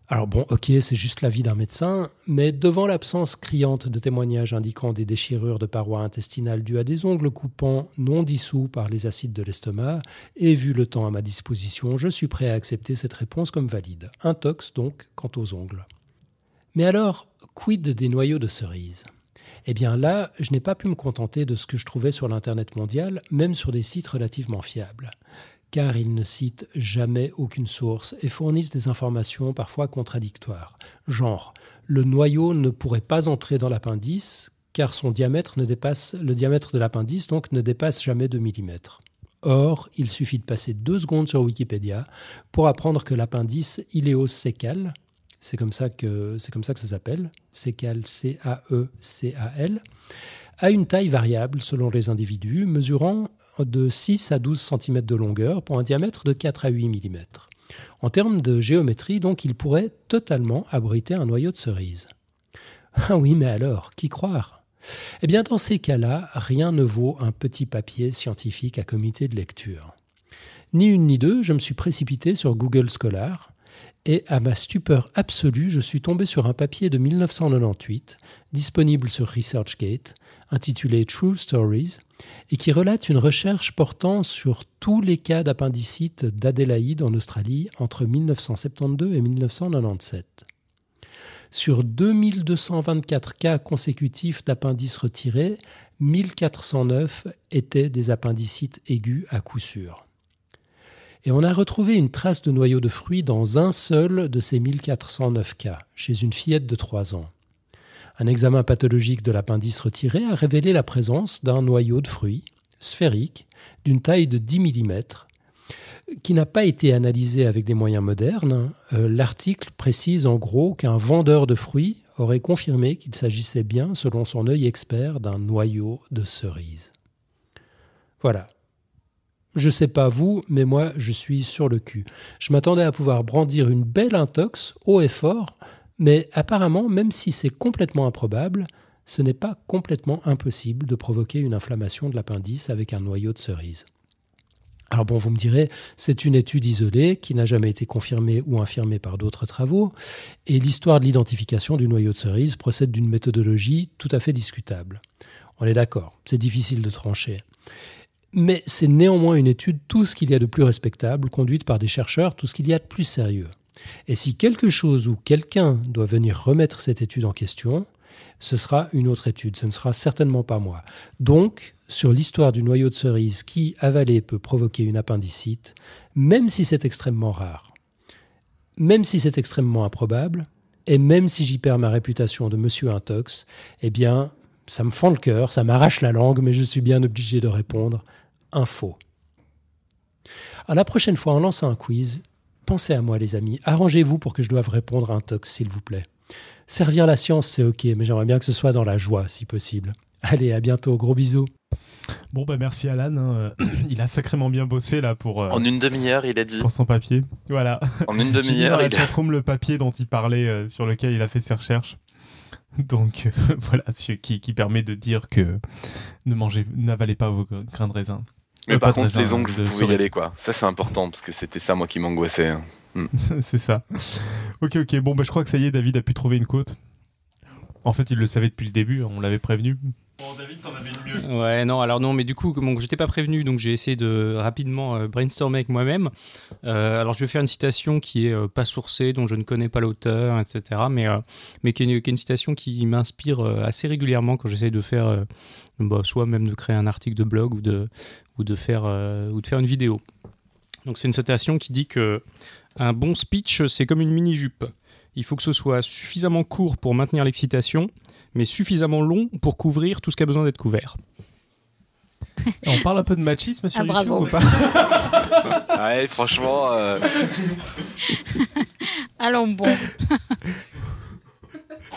Alors bon, ok, c'est juste l'avis d'un médecin, mais devant l'absence criante de témoignages indiquant des déchirures de parois intestinales dues à des ongles coupants non dissous par les acides de l'estomac, et vu le temps à ma disposition, je suis prêt à accepter cette réponse comme valide. Intox donc quant aux ongles. Mais alors, quid des noyaux de cerise? Eh bien là, je n'ai pas pu me contenter de ce que je trouvais sur l'Internet mondial, même sur des sites relativement fiables car ils ne citent jamais aucune source et fournissent des informations parfois contradictoires. Genre, le noyau ne pourrait pas entrer dans l'appendice car son diamètre ne dépasse, le diamètre de l'appendice donc ne dépasse jamais 2 mm. Or, il suffit de passer deux secondes sur Wikipédia pour apprendre que l'appendice iléos sécal, c'est comme ça que c'est comme ça que ça s'appelle, sécal C A E C A L, a une taille variable selon les individus, mesurant de 6 à 12 cm de longueur pour un diamètre de 4 à 8 mm. En termes de géométrie, donc, il pourrait totalement abriter un noyau de cerise. Ah oui, mais alors, qui croire? Eh bien, dans ces cas-là, rien ne vaut un petit papier scientifique à comité de lecture. Ni une ni deux, je me suis précipité sur Google Scholar, et à ma stupeur absolue, je suis tombé sur un papier de 1998, disponible sur ResearchGate, intitulé True Stories, et qui relate une recherche portant sur tous les cas d'appendicite d'Adélaïde en Australie entre 1972 et 1997. Sur 2224 cas consécutifs d'appendices retirés, 1409 étaient des appendicites aigus à coup sûr. Et on a retrouvé une trace de noyau de fruits dans un seul de ces 1409 cas, chez une fillette de 3 ans. Un examen pathologique de l'appendice retiré a révélé la présence d'un noyau de fruits sphérique d'une taille de 10 mm qui n'a pas été analysé avec des moyens modernes. Euh, l'article précise en gros qu'un vendeur de fruits aurait confirmé qu'il s'agissait bien, selon son œil expert, d'un noyau de cerise. Voilà. Je sais pas vous, mais moi je suis sur le cul. Je m'attendais à pouvoir brandir une belle intox haut et fort mais apparemment, même si c'est complètement improbable, ce n'est pas complètement impossible de provoquer une inflammation de l'appendice avec un noyau de cerise. Alors bon, vous me direz, c'est une étude isolée qui n'a jamais été confirmée ou infirmée par d'autres travaux, et l'histoire de l'identification du noyau de cerise procède d'une méthodologie tout à fait discutable. On est d'accord, c'est difficile de trancher. Mais c'est néanmoins une étude tout ce qu'il y a de plus respectable, conduite par des chercheurs, tout ce qu'il y a de plus sérieux. Et si quelque chose ou quelqu'un doit venir remettre cette étude en question, ce sera une autre étude, ce ne sera certainement pas moi. Donc, sur l'histoire du noyau de cerise qui, avalé, peut provoquer une appendicite, même si c'est extrêmement rare, même si c'est extrêmement improbable, et même si j'y perds ma réputation de monsieur intox, eh bien, ça me fend le cœur, ça m'arrache la langue, mais je suis bien obligé de répondre info. À la prochaine fois, on lance un quiz Pensez à moi, les amis. Arrangez-vous pour que je doive répondre à un tox, s'il vous plaît. Servir la science, c'est ok, mais j'aimerais bien que ce soit dans la joie, si possible. Allez, à bientôt. Gros bisous. Bon, bah merci Alan. Hein. Il a sacrément bien bossé là pour. Euh, en une demi-heure, il a dit. Pour son papier. Voilà. En une demi-heure. il a le papier dont il parlait, euh, sur lequel il a fait ses recherches. Donc voilà, ce qui, qui, permet de dire que ne mangez, n'avalez pas vos grains de raisin. Mais par contre, les ongles, vous pouvez y aller, quoi. Ça, c'est important, parce que c'était ça, moi, qui m'angoissait. Hein. Hmm. c'est ça. Ok, ok. Bon, bah, je crois que ça y est, David a pu trouver une côte. En fait, il le savait depuis le début, on l'avait prévenu. Bon, David, t'en avais mieux. Ouais, non, alors non, mais du coup, bon, j'étais pas prévenu, donc j'ai essayé de rapidement euh, brainstormer avec moi-même. Euh, alors, je vais faire une citation qui est euh, pas sourcée, dont je ne connais pas l'auteur, etc., mais, mais qui est, une, citation qui m'inspire assez régulièrement quand j'essaie de faire, bah, soit même de créer un article de blog ou de, ou de faire, ou de faire une vidéo. Donc c'est une citation qui dit que un bon speech, c'est comme une mini-jupe. Il faut que ce soit suffisamment court pour maintenir l'excitation, mais suffisamment long pour couvrir tout ce qui a besoin d'être couvert. On parle un peu de machisme sur ah, YouTube ou pas? Ouais, franchement. Euh... Allons bon.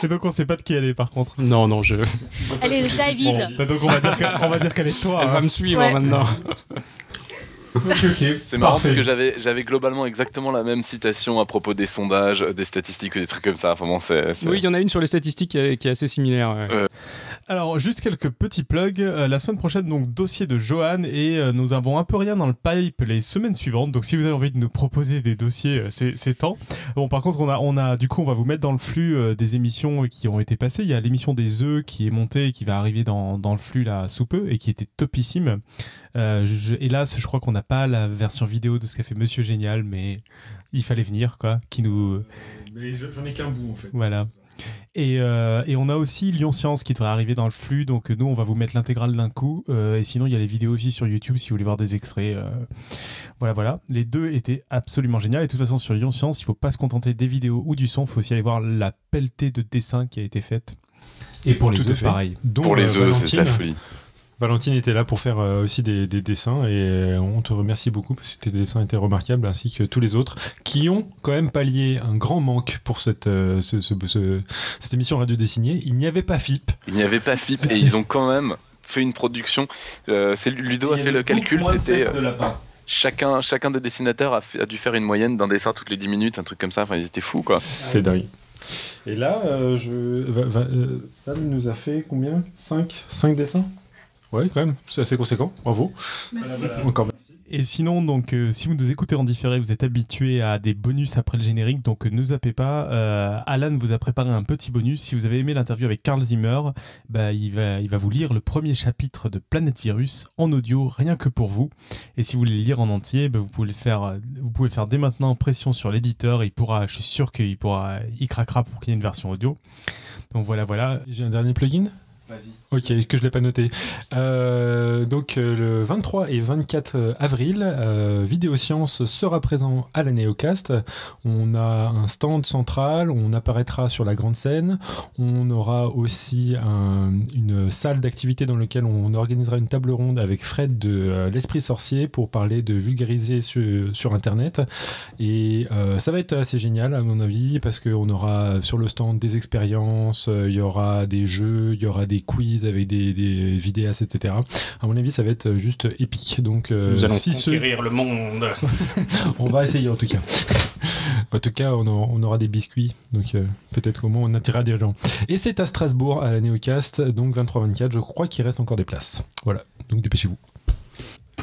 Et donc on sait pas de qui elle est par contre. Non, non, je. Elle est de David. Bah, donc on va dire qu'elle est toi. Elle va hein. me suivre maintenant. C'est marrant parce que j'avais, j'avais globalement exactement la même citation à propos des sondages, des statistiques, des trucs comme ça. Enfin Oui, il y en a une sur les statistiques qui est, assez similaire. Euh. Alors, juste quelques petits plugs. Euh, la semaine prochaine, donc, dossier de Johan et euh, nous avons un peu rien dans le pipe les semaines suivantes. Donc, si vous avez envie de nous proposer des dossiers, c'est, temps. Bon, par contre, on a, on a, du coup, on va vous mettre dans le flux des émissions qui ont été passées. Il y a l'émission des œufs qui est montée et qui va arriver dans, dans le flux là sous peu et qui était topissime. Je, hélas, je crois qu'on a pas la version vidéo de ce qu'a fait Monsieur Génial, mais il fallait venir, quoi, qui nous, Mais j'en ai qu'un bout en fait. Voilà. Et, euh, et, on a aussi Lyon Science qui devrait arriver dans le flux. Donc nous, on va vous mettre l'intégrale d'un coup. Euh, et sinon, il y a les vidéos aussi sur YouTube si vous voulez voir des extraits. Euh. Voilà, voilà. Les deux étaient absolument géniaux. Et de toute façon, sur Lyon Science, il ne faut pas se contenter des vidéos ou du son. Il faut aussi aller voir la pelletée de dessins qui a été faite. Et pour les œufs, pareil. pour les œufs, c'est la folie. Valentine était là pour faire euh, aussi des, dessins et euh, on te remercie beaucoup parce que tes dessins étaient remarquables ainsi que tous les autres qui ont quand même pallié un grand manque pour cette, euh, cette émission radio dessinée. Il n'y avait pas FIP. Il n'y avait pas FIP et ils ont quand même fait une production. c'est Ludo a fait le calcul, c'était chacun, chacun des dessinateurs a, a, dû faire une moyenne d'un dessin toutes les 10 minutes, un truc comme ça. Enfin, ils étaient fous, quoi. C'est dingue. Et là, je, Val nous a fait combien? 5 5 dessins? Ouais, quand même, c'est assez conséquent. Bravo. Encore Et sinon, donc, euh, si vous nous écoutez en différé, vous êtes habitué à des bonus après le générique, donc ne zappez pas. Euh, Alan vous a préparé un petit bonus. Si vous avez aimé l'interview avec Carl Zimmer, bah, il, va, il va vous lire le premier chapitre de Planète Virus en audio, rien que pour vous. Et si vous voulez le lire en entier, bah, vous, pouvez le faire, vous pouvez faire dès maintenant pression sur l'éditeur. Il pourra, je suis sûr qu'il pourra, il craquera pour qu'il y ait une version audio. Donc voilà, voilà. J'ai un dernier plugin? Ok, que je ne l'ai pas noté. Euh, donc euh, le 23 et 24 euh, avril, euh, Vidéoscience sera présent à la Néocast. On a un stand central, on apparaîtra sur la grande scène. On aura aussi une salle d'activité dans laquelle on organisera une table ronde avec Fred de l'Esprit Sorcier pour parler de vulgariser sur, sur Internet. Et ça va être assez génial à mon avis parce qu'on aura sur le stand des expériences, il y aura des jeux, il y aura des quiz, avec des, des vidéastes, etc. À mon avis, ça va être juste épique. Donc, euh, Nous allons conquérir le monde. on va essayer en tout cas. en tout cas, on, aura des biscuits, donc euh, peut-être qu'au moins on attirera des gens. Et c'est à Strasbourg, à la Néocast, donc 23-24. Je crois qu'il reste encore des places. Voilà, donc dépêchez-vous.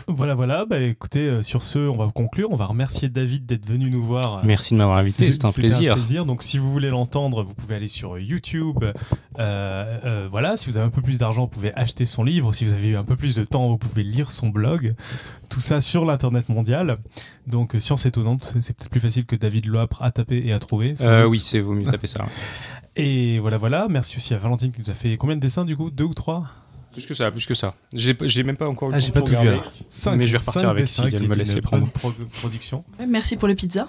Voilà, voilà. Bah, écoutez, euh, sur ce, on va conclure. On va remercier David d'être venu nous voir. Merci de m'avoir invité, c'est un plaisir. un plaisir. Donc, si vous voulez l'entendre, vous pouvez aller sur YouTube. Euh, euh, voilà, si vous avez un peu plus d'argent, vous pouvez acheter son livre. Si vous avez eu un peu plus de temps, vous pouvez lire son blog. Tout ça sur l'internet mondial. Donc, Science étonnante, c'est peut-être plus facile que David Loapre à taper et à trouver. oui, c'est vaut mieux taper ça. Et voilà, voilà. Merci aussi à Valentine qui nous a fait combien de dessins du coup? Deux ou trois? Plus que ça, plus que ça. J'ai même pas encore ah, j'ai pas tout vu. mais je vais repartir avec si elle me laisse les prendre. production. merci pour le pizza.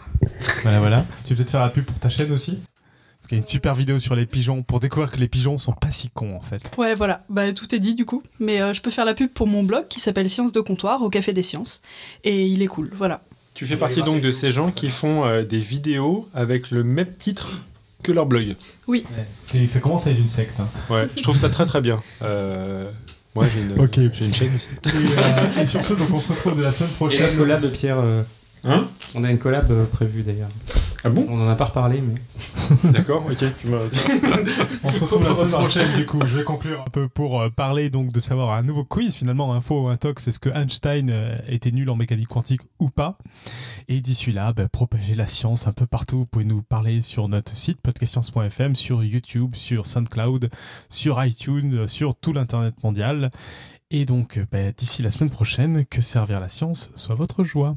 voilà, voilà. Tu veux peut-être faire la pub pour ta chaîne aussi? Parce qu'il y a une super vidéo sur les pigeons pour découvrir que les pigeons sont pas si cons en fait. Ouais, voilà. Bah, tout est dit du coup. Mais euh, je peux faire la pub pour mon blog qui s'appelle Sciences de comptoir au Café des Sciences. Et il est cool, voilà. Tu fais partie donc de ces gens qui font euh, des vidéos avec le même titre? Que leur blog. Oui. ça commence à être une secte. Hein. Ouais, je trouve ça très très bien. Euh, moi, j'ai une, j'ai une chaîne aussi. Euh, et, sur ce, donc on se retrouve de la semaine prochaine. Et la collab de Pierre. Euh, hein On a une collab euh, prévue d'ailleurs. Ah bon On en a pas reparlé, mais. D'accord, ok. Tu On se retrouve la semaine prochaine, du coup. Je vais conclure un peu pour euh, parler donc de savoir un nouveau quiz, finalement, info ou intox. Est-ce que Einstein euh, était nul en mécanique quantique ou pas? Et d'ici là, bah, propager la science un peu partout. Vous pouvez nous parler sur notre site podcastscience.fm, sur YouTube, sur SoundCloud, sur iTunes, sur tout l'Internet mondial. Et donc, bah, d'ici la semaine prochaine, que servir la science soit votre joie.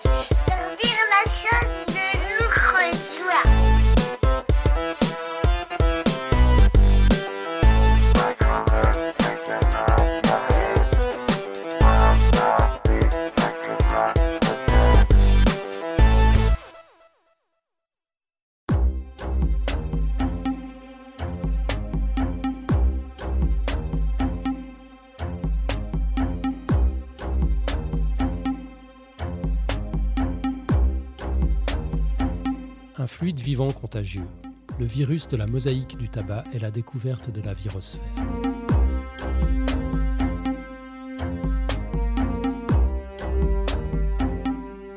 fluide vivant contagieux. Le virus de la mosaïque du tabac est la découverte de la virosphère.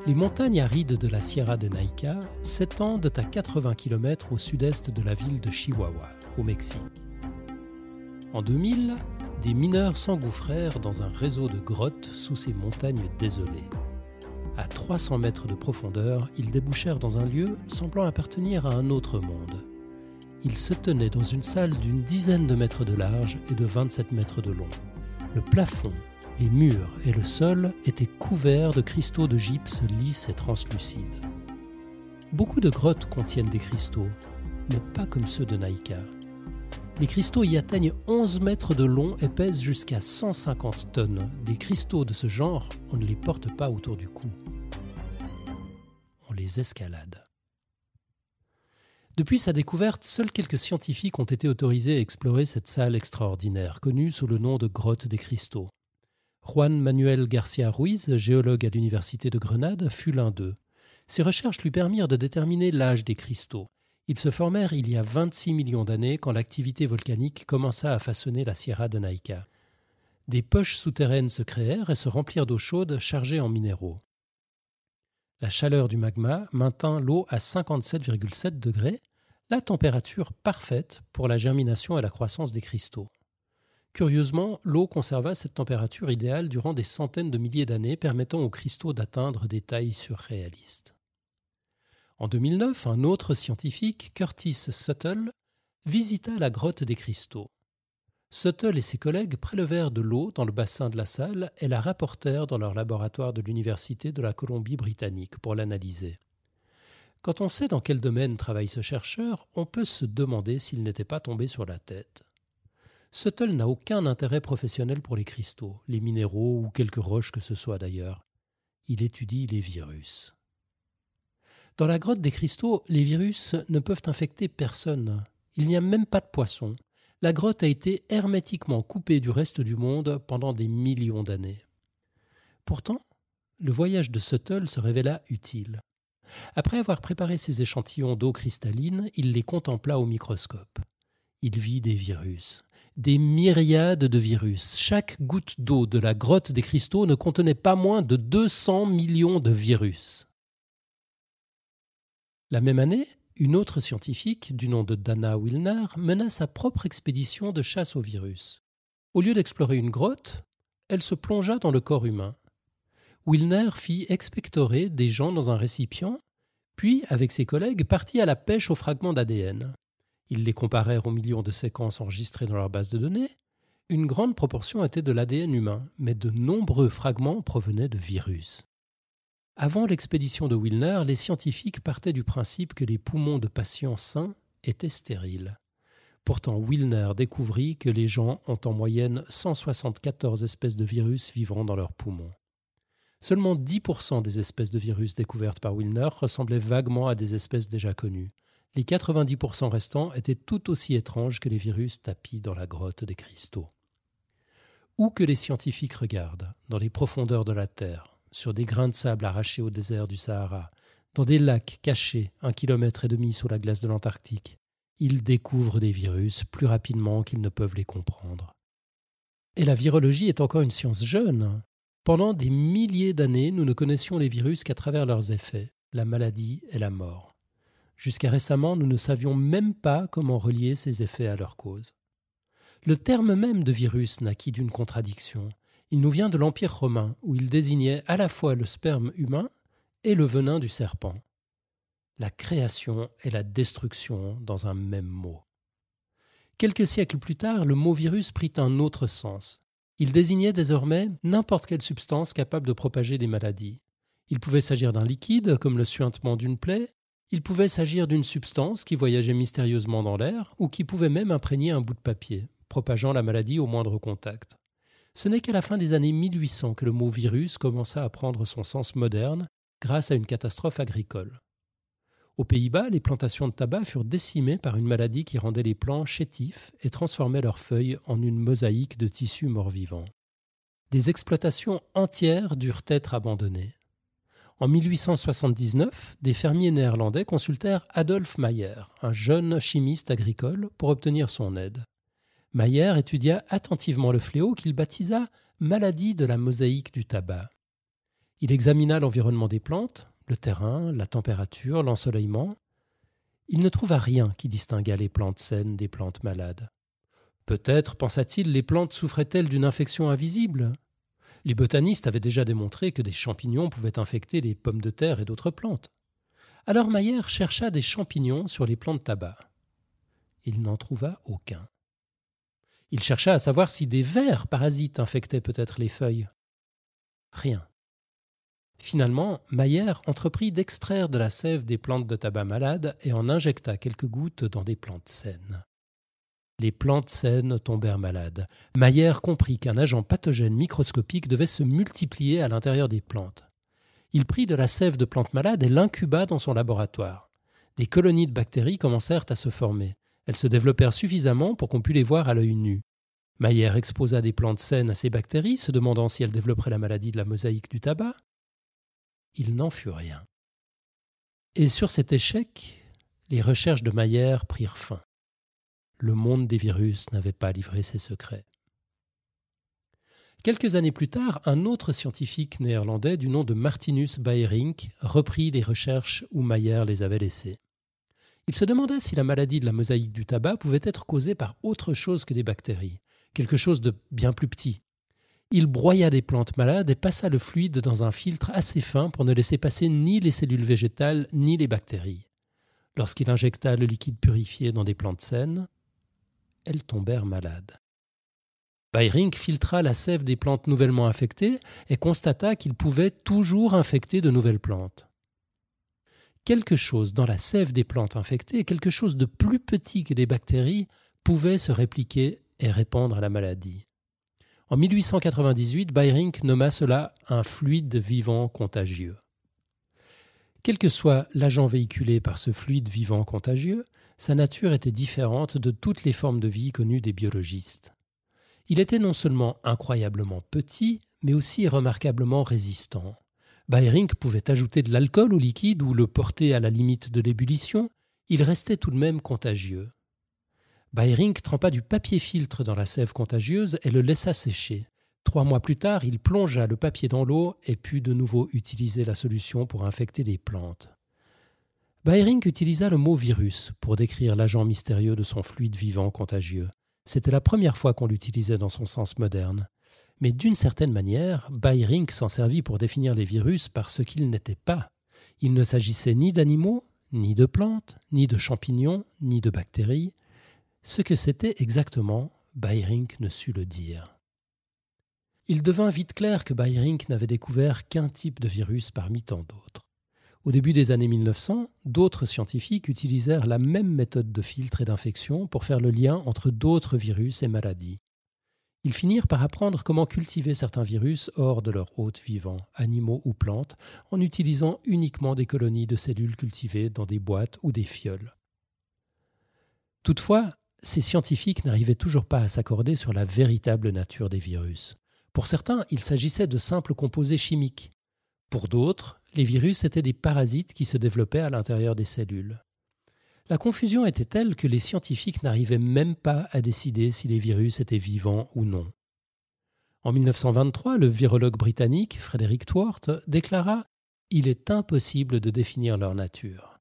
Les montagnes arides de la Sierra de Naica s'étendent à 80 km au sud-est de la ville de Chihuahua, au Mexique. En 2000, des mineurs s'engouffrèrent dans un réseau de grottes sous ces montagnes désolées. À 300 mètres de profondeur, ils débouchèrent dans un lieu semblant appartenir à un autre monde. Ils se tenaient dans une salle d'une dizaine de mètres de large et de 27 mètres de long. Le plafond, les murs et le sol étaient couverts de cristaux de gypse lisses et translucides. Beaucoup de grottes contiennent des cristaux, mais pas comme ceux de Naïka. Les cristaux y atteignent 11 mètres de long et pèsent jusqu'à 150 tonnes. Des cristaux de ce genre, on ne les porte pas autour du cou. On les escalade. Depuis sa découverte, seuls quelques scientifiques ont été autorisés à explorer cette salle extraordinaire, connue sous le nom de grotte des cristaux. Juan Manuel Garcia Ruiz, géologue à l'université de Grenade, fut l'un d'eux. Ses recherches lui permirent de déterminer l'âge des cristaux. Ils se formèrent il y a 26 millions d'années quand l'activité volcanique commença à façonner la Sierra de Naica. Des poches souterraines se créèrent et se remplirent d'eau chaude chargée en minéraux. La chaleur du magma maintint l'eau à 57,7 degrés, la température parfaite pour la germination et la croissance des cristaux. Curieusement, l'eau conserva cette température idéale durant des centaines de milliers d'années, permettant aux cristaux d'atteindre des tailles surréalistes. En 2009, un autre scientifique, Curtis Suttle, visita la grotte des cristaux. Suttle et ses collègues prélevèrent de l'eau dans le bassin de la salle et la rapportèrent dans leur laboratoire de l'Université de la Colombie-Britannique pour l'analyser. Quand on sait dans quel domaine travaille ce chercheur, on peut se demander s'il n'était pas tombé sur la tête. Suttle n'a aucun intérêt professionnel pour les cristaux, les minéraux ou quelques roches que ce soit d'ailleurs. Il étudie les virus. Dans la grotte des cristaux, les virus ne peuvent infecter personne. Il n'y a même pas de poissons la grotte a été hermétiquement coupée du reste du monde pendant des millions d'années. Pourtant, le voyage de Suttle se révéla utile. Après avoir préparé ses échantillons d'eau cristalline, il les contempla au microscope. Il vit des virus, des myriades de virus. Chaque goutte d'eau de la grotte des cristaux ne contenait pas moins de 200 millions de virus. La même année, une autre scientifique, du nom de Dana Wilner, mena sa propre expédition de chasse au virus. Au lieu d'explorer une grotte, elle se plongea dans le corps humain. Wilner fit expectorer des gens dans un récipient, puis, avec ses collègues, partit à la pêche aux fragments d'ADN. Ils les comparèrent aux millions de séquences enregistrées dans leur base de données. Une grande proportion était de l'ADN humain, mais de nombreux fragments provenaient de virus. Avant l'expédition de Wilner, les scientifiques partaient du principe que les poumons de patients sains étaient stériles. Pourtant, Wilner découvrit que les gens ont en moyenne 174 espèces de virus vivant dans leurs poumons. Seulement 10% des espèces de virus découvertes par Wilner ressemblaient vaguement à des espèces déjà connues. Les 90% restants étaient tout aussi étranges que les virus tapis dans la grotte des cristaux. Où que les scientifiques regardent, dans les profondeurs de la Terre, sur des grains de sable arrachés au désert du Sahara, dans des lacs cachés un kilomètre et demi sous la glace de l'Antarctique, ils découvrent des virus plus rapidement qu'ils ne peuvent les comprendre. Et la virologie est encore une science jeune. Pendant des milliers d'années, nous ne connaissions les virus qu'à travers leurs effets, la maladie et la mort. Jusqu'à récemment, nous ne savions même pas comment relier ces effets à leur cause. Le terme même de virus naquit d'une contradiction. Il nous vient de l'Empire romain, où il désignait à la fois le sperme humain et le venin du serpent. La création et la destruction dans un même mot. Quelques siècles plus tard, le mot virus prit un autre sens. Il désignait désormais n'importe quelle substance capable de propager des maladies. Il pouvait s'agir d'un liquide, comme le suintement d'une plaie, il pouvait s'agir d'une substance qui voyageait mystérieusement dans l'air, ou qui pouvait même imprégner un bout de papier, propageant la maladie au moindre contact. Ce n'est qu'à la fin des années 1800 que le mot virus commença à prendre son sens moderne grâce à une catastrophe agricole. Aux Pays-Bas, les plantations de tabac furent décimées par une maladie qui rendait les plants chétifs et transformait leurs feuilles en une mosaïque de tissus morts-vivants. Des exploitations entières durent être abandonnées. En 1879, des fermiers néerlandais consultèrent Adolf Mayer, un jeune chimiste agricole, pour obtenir son aide. Mayer étudia attentivement le fléau qu'il baptisa maladie de la mosaïque du tabac. Il examina l'environnement des plantes, le terrain, la température, l'ensoleillement. Il ne trouva rien qui distinguât les plantes saines des plantes malades. Peut-être, pensa-t-il, les plantes souffraient-elles d'une infection invisible? Les botanistes avaient déjà démontré que des champignons pouvaient infecter les pommes de terre et d'autres plantes. Alors Mayer chercha des champignons sur les plantes tabac. Il n'en trouva aucun. Il chercha à savoir si des vers parasites infectaient peut-être les feuilles. Rien. Finalement, Mayer entreprit d'extraire de la sève des plantes de tabac malades et en injecta quelques gouttes dans des plantes saines. Les plantes saines tombèrent malades. Mayer comprit qu'un agent pathogène microscopique devait se multiplier à l'intérieur des plantes. Il prit de la sève de plantes malades et l'incuba dans son laboratoire. Des colonies de bactéries commencèrent à se former. Elles se développèrent suffisamment pour qu'on pût les voir à l'œil nu. Mayer exposa des plantes saines à ces bactéries, se demandant si elles développeraient la maladie de la mosaïque du tabac. Il n'en fut rien. Et sur cet échec, les recherches de Mayer prirent fin. Le monde des virus n'avait pas livré ses secrets. Quelques années plus tard, un autre scientifique néerlandais du nom de Martinus Baerink reprit les recherches où Mayer les avait laissées. Il se demanda si la maladie de la mosaïque du tabac pouvait être causée par autre chose que des bactéries, quelque chose de bien plus petit. Il broya des plantes malades et passa le fluide dans un filtre assez fin pour ne laisser passer ni les cellules végétales ni les bactéries. Lorsqu'il injecta le liquide purifié dans des plantes saines, elles tombèrent malades. Bayrink filtra la sève des plantes nouvellement infectées et constata qu'il pouvait toujours infecter de nouvelles plantes. Quelque chose dans la sève des plantes infectées, quelque chose de plus petit que des bactéries, pouvait se répliquer et répandre la maladie. En 1898, Bayrink nomma cela un fluide vivant contagieux. Quel que soit l'agent véhiculé par ce fluide vivant contagieux, sa nature était différente de toutes les formes de vie connues des biologistes. Il était non seulement incroyablement petit, mais aussi remarquablement résistant. Bayrink pouvait ajouter de l'alcool au liquide ou le porter à la limite de l'ébullition, il restait tout de même contagieux. Bayrink trempa du papier filtre dans la sève contagieuse et le laissa sécher. Trois mois plus tard, il plongea le papier dans l'eau et put de nouveau utiliser la solution pour infecter des plantes. Bayrink utilisa le mot virus pour décrire l'agent mystérieux de son fluide vivant contagieux. C'était la première fois qu'on l'utilisait dans son sens moderne. Mais d'une certaine manière, Bayrink s'en servit pour définir les virus par ce qu'ils n'étaient pas. Il ne s'agissait ni d'animaux, ni de plantes, ni de champignons, ni de bactéries. Ce que c'était exactement, Bayrink ne sut le dire. Il devint vite clair que Bayrink n'avait découvert qu'un type de virus parmi tant d'autres. Au début des années 1900, d'autres scientifiques utilisèrent la même méthode de filtre et d'infection pour faire le lien entre d'autres virus et maladies. Ils finirent par apprendre comment cultiver certains virus hors de leur hôte vivant, animaux ou plantes, en utilisant uniquement des colonies de cellules cultivées dans des boîtes ou des fioles. Toutefois, ces scientifiques n'arrivaient toujours pas à s'accorder sur la véritable nature des virus. Pour certains, il s'agissait de simples composés chimiques. Pour d'autres, les virus étaient des parasites qui se développaient à l'intérieur des cellules. La confusion était telle que les scientifiques n'arrivaient même pas à décider si les virus étaient vivants ou non. En 1923, le virologue britannique Frederick Twort déclara Il est impossible de définir leur nature.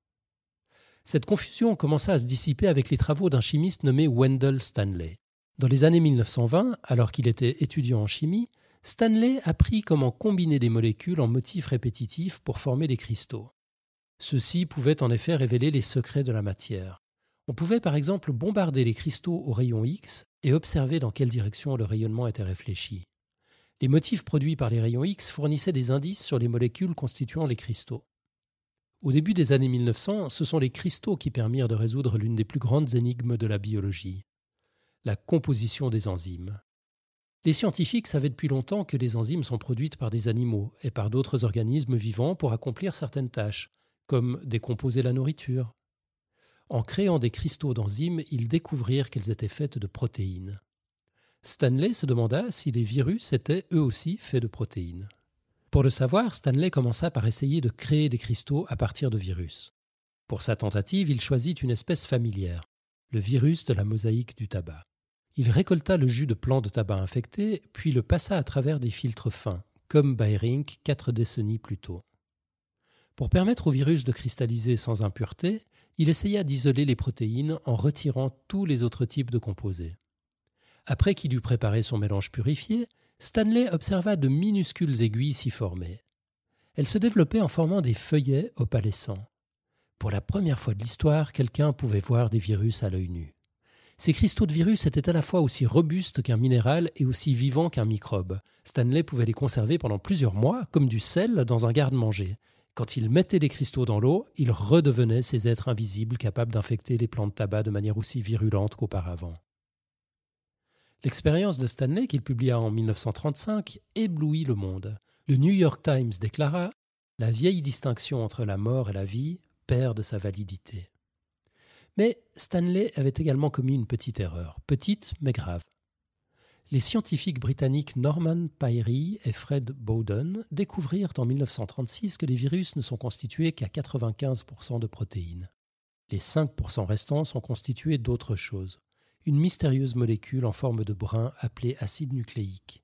Cette confusion commença à se dissiper avec les travaux d'un chimiste nommé Wendell Stanley. Dans les années 1920, alors qu'il était étudiant en chimie, Stanley apprit comment combiner des molécules en motifs répétitifs pour former des cristaux. Ceux-ci pouvaient en effet révéler les secrets de la matière. On pouvait par exemple bombarder les cristaux au rayon X et observer dans quelle direction le rayonnement était réfléchi. Les motifs produits par les rayons X fournissaient des indices sur les molécules constituant les cristaux. Au début des années 1900, ce sont les cristaux qui permirent de résoudre l'une des plus grandes énigmes de la biologie, la composition des enzymes. Les scientifiques savaient depuis longtemps que les enzymes sont produites par des animaux et par d'autres organismes vivants pour accomplir certaines tâches, comme décomposer la nourriture. En créant des cristaux d'enzymes, ils découvrirent qu'elles étaient faites de protéines. Stanley se demanda si les virus étaient eux aussi faits de protéines. Pour le savoir, Stanley commença par essayer de créer des cristaux à partir de virus. Pour sa tentative, il choisit une espèce familière, le virus de la mosaïque du tabac. Il récolta le jus de plants de tabac infectés, puis le passa à travers des filtres fins, comme Bayrink quatre décennies plus tôt. Pour permettre au virus de cristalliser sans impureté, il essaya d'isoler les protéines en retirant tous les autres types de composés. Après qu'il eut préparé son mélange purifié, Stanley observa de minuscules aiguilles s'y former. Elles se développaient en formant des feuillets opalescents. Pour la première fois de l'histoire, quelqu'un pouvait voir des virus à l'œil nu. Ces cristaux de virus étaient à la fois aussi robustes qu'un minéral et aussi vivants qu'un microbe. Stanley pouvait les conserver pendant plusieurs mois, comme du sel dans un garde-manger. Quand il mettait les cristaux dans l'eau, ils redevenaient ces êtres invisibles capables d'infecter les plants de tabac de manière aussi virulente qu'auparavant. L'expérience de Stanley, qu'il publia en 1935, éblouit le monde. Le New York Times déclara La vieille distinction entre la mort et la vie perd de sa validité. Mais Stanley avait également commis une petite erreur, petite mais grave. Les scientifiques britanniques Norman Pyrie et Fred Bowden découvrirent en 1936 que les virus ne sont constitués qu'à 95% de protéines. Les 5% restants sont constitués d'autre chose, une mystérieuse molécule en forme de brin appelée acide nucléique.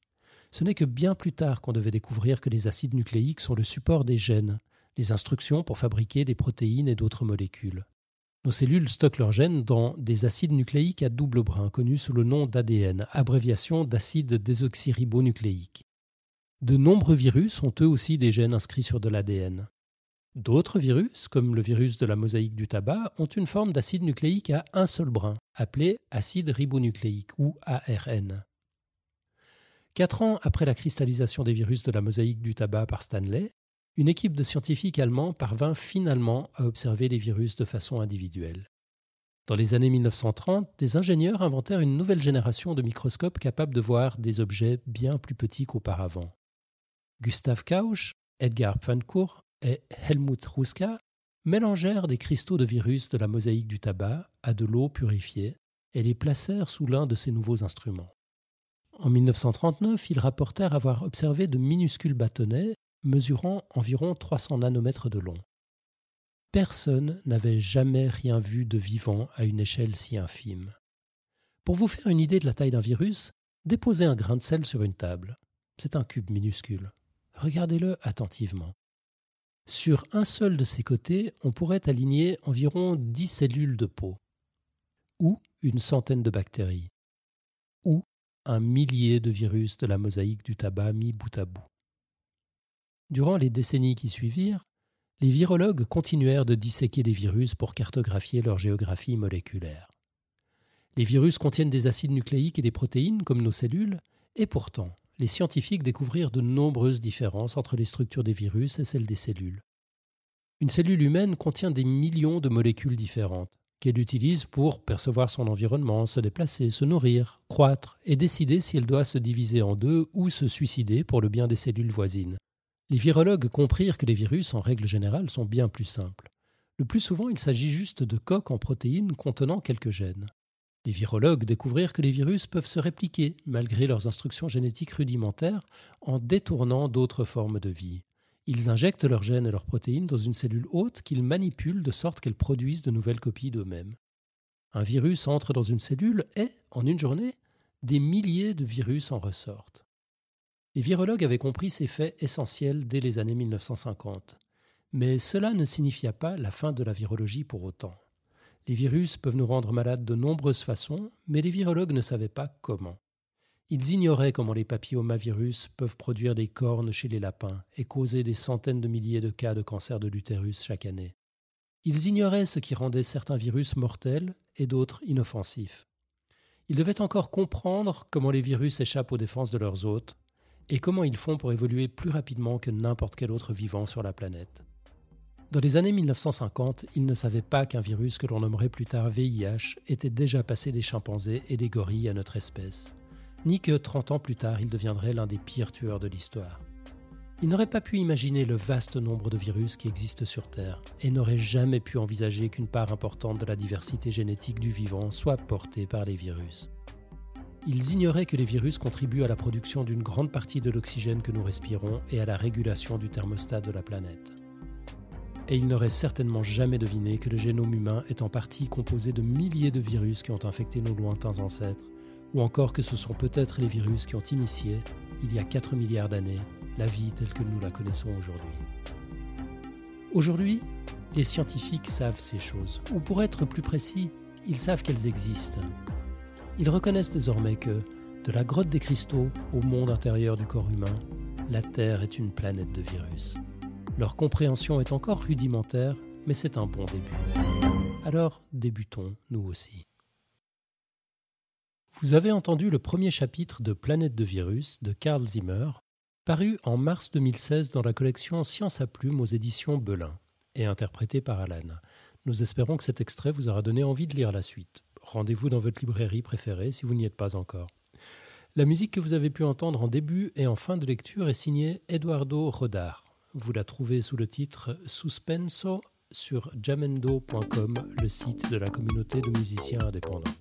Ce n'est que bien plus tard qu'on devait découvrir que les acides nucléiques sont le support des gènes, les instructions pour fabriquer des protéines et d'autres molécules. Nos cellules stockent leurs gènes dans des acides nucléiques à double brin, connus sous le nom d'ADN, abréviation d'acide désoxyribonucléique. De nombreux virus ont eux aussi des gènes inscrits sur de l'ADN. D'autres virus, comme le virus de la mosaïque du tabac, ont une forme d'acide nucléique à un seul brin, appelé acide ribonucléique ou ARN. Quatre ans après la cristallisation des virus de la mosaïque du tabac par Stanley, une équipe de scientifiques allemands parvint finalement à observer les virus de façon individuelle. Dans les années 1930, des ingénieurs inventèrent une nouvelle génération de microscopes capables de voir des objets bien plus petits qu'auparavant. Gustav Kausch, Edgar Pfancourt et Helmut Ruska mélangèrent des cristaux de virus de la mosaïque du tabac à de l'eau purifiée et les placèrent sous l'un de ces nouveaux instruments. En 1939, ils rapportèrent avoir observé de minuscules bâtonnets mesurant environ 300 nanomètres de long. Personne n'avait jamais rien vu de vivant à une échelle si infime. Pour vous faire une idée de la taille d'un virus, déposez un grain de sel sur une table. C'est un cube minuscule. Regardez-le attentivement. Sur un seul de ses côtés, on pourrait aligner environ 10 cellules de peau, ou une centaine de bactéries, ou un millier de virus de la mosaïque du tabac mis bout à bout. Durant les décennies qui suivirent, les virologues continuèrent de disséquer les virus pour cartographier leur géographie moléculaire. Les virus contiennent des acides nucléiques et des protéines comme nos cellules, et pourtant, les scientifiques découvrirent de nombreuses différences entre les structures des virus et celles des cellules. Une cellule humaine contient des millions de molécules différentes qu'elle utilise pour percevoir son environnement, se déplacer, se nourrir, croître et décider si elle doit se diviser en deux ou se suicider pour le bien des cellules voisines. Les virologues comprirent que les virus, en règle générale, sont bien plus simples. Le plus souvent, il s'agit juste de coques en protéines contenant quelques gènes. Les virologues découvrirent que les virus peuvent se répliquer, malgré leurs instructions génétiques rudimentaires, en détournant d'autres formes de vie. Ils injectent leurs gènes et leurs protéines dans une cellule hôte qu'ils manipulent de sorte qu'elles produisent de nouvelles copies d'eux-mêmes. Un virus entre dans une cellule et, en une journée, des milliers de virus en ressortent. Les virologues avaient compris ces faits essentiels dès les années 1950. Mais cela ne signifia pas la fin de la virologie pour autant. Les virus peuvent nous rendre malades de nombreuses façons, mais les virologues ne savaient pas comment. Ils ignoraient comment les papillomavirus peuvent produire des cornes chez les lapins et causer des centaines de milliers de cas de cancer de l'utérus chaque année. Ils ignoraient ce qui rendait certains virus mortels et d'autres inoffensifs. Ils devaient encore comprendre comment les virus échappent aux défenses de leurs hôtes et comment ils font pour évoluer plus rapidement que n'importe quel autre vivant sur la planète. Dans les années 1950, ils ne savaient pas qu'un virus que l'on nommerait plus tard VIH était déjà passé des chimpanzés et des gorilles à notre espèce, ni que 30 ans plus tard il deviendrait l'un des pires tueurs de l'histoire. Ils n'auraient pas pu imaginer le vaste nombre de virus qui existent sur Terre et n'auraient jamais pu envisager qu'une part importante de la diversité génétique du vivant soit portée par les virus. Ils ignoraient que les virus contribuent à la production d'une grande partie de l'oxygène que nous respirons et à la régulation du thermostat de la planète et il n'aurait certainement jamais deviné que le génome humain est en partie composé de milliers de virus qui ont infecté nos lointains ancêtres, ou encore que ce sont peut-être les virus qui ont initié, il y a 4 milliards d'années, la vie telle que nous la connaissons aujourd'hui. Aujourd'hui, les scientifiques savent ces choses, ou pour être plus précis, ils savent qu'elles existent. Ils reconnaissent désormais que, de la grotte des cristaux au monde intérieur du corps humain, la Terre est une planète de virus. Leur compréhension est encore rudimentaire, mais c'est un bon début. Alors débutons, nous aussi. Vous avez entendu le premier chapitre de Planète de virus de Carl Zimmer, paru en mars 2016 dans la collection Science à plume aux éditions Belin et interprété par Alan. Nous espérons que cet extrait vous aura donné envie de lire la suite. Rendez-vous dans votre librairie préférée si vous n'y êtes pas encore. La musique que vous avez pu entendre en début et en fin de lecture est signée Eduardo Rodar. Vous la trouvez sous le titre Suspenso sur jamendo.com, le site de la communauté de musiciens indépendants.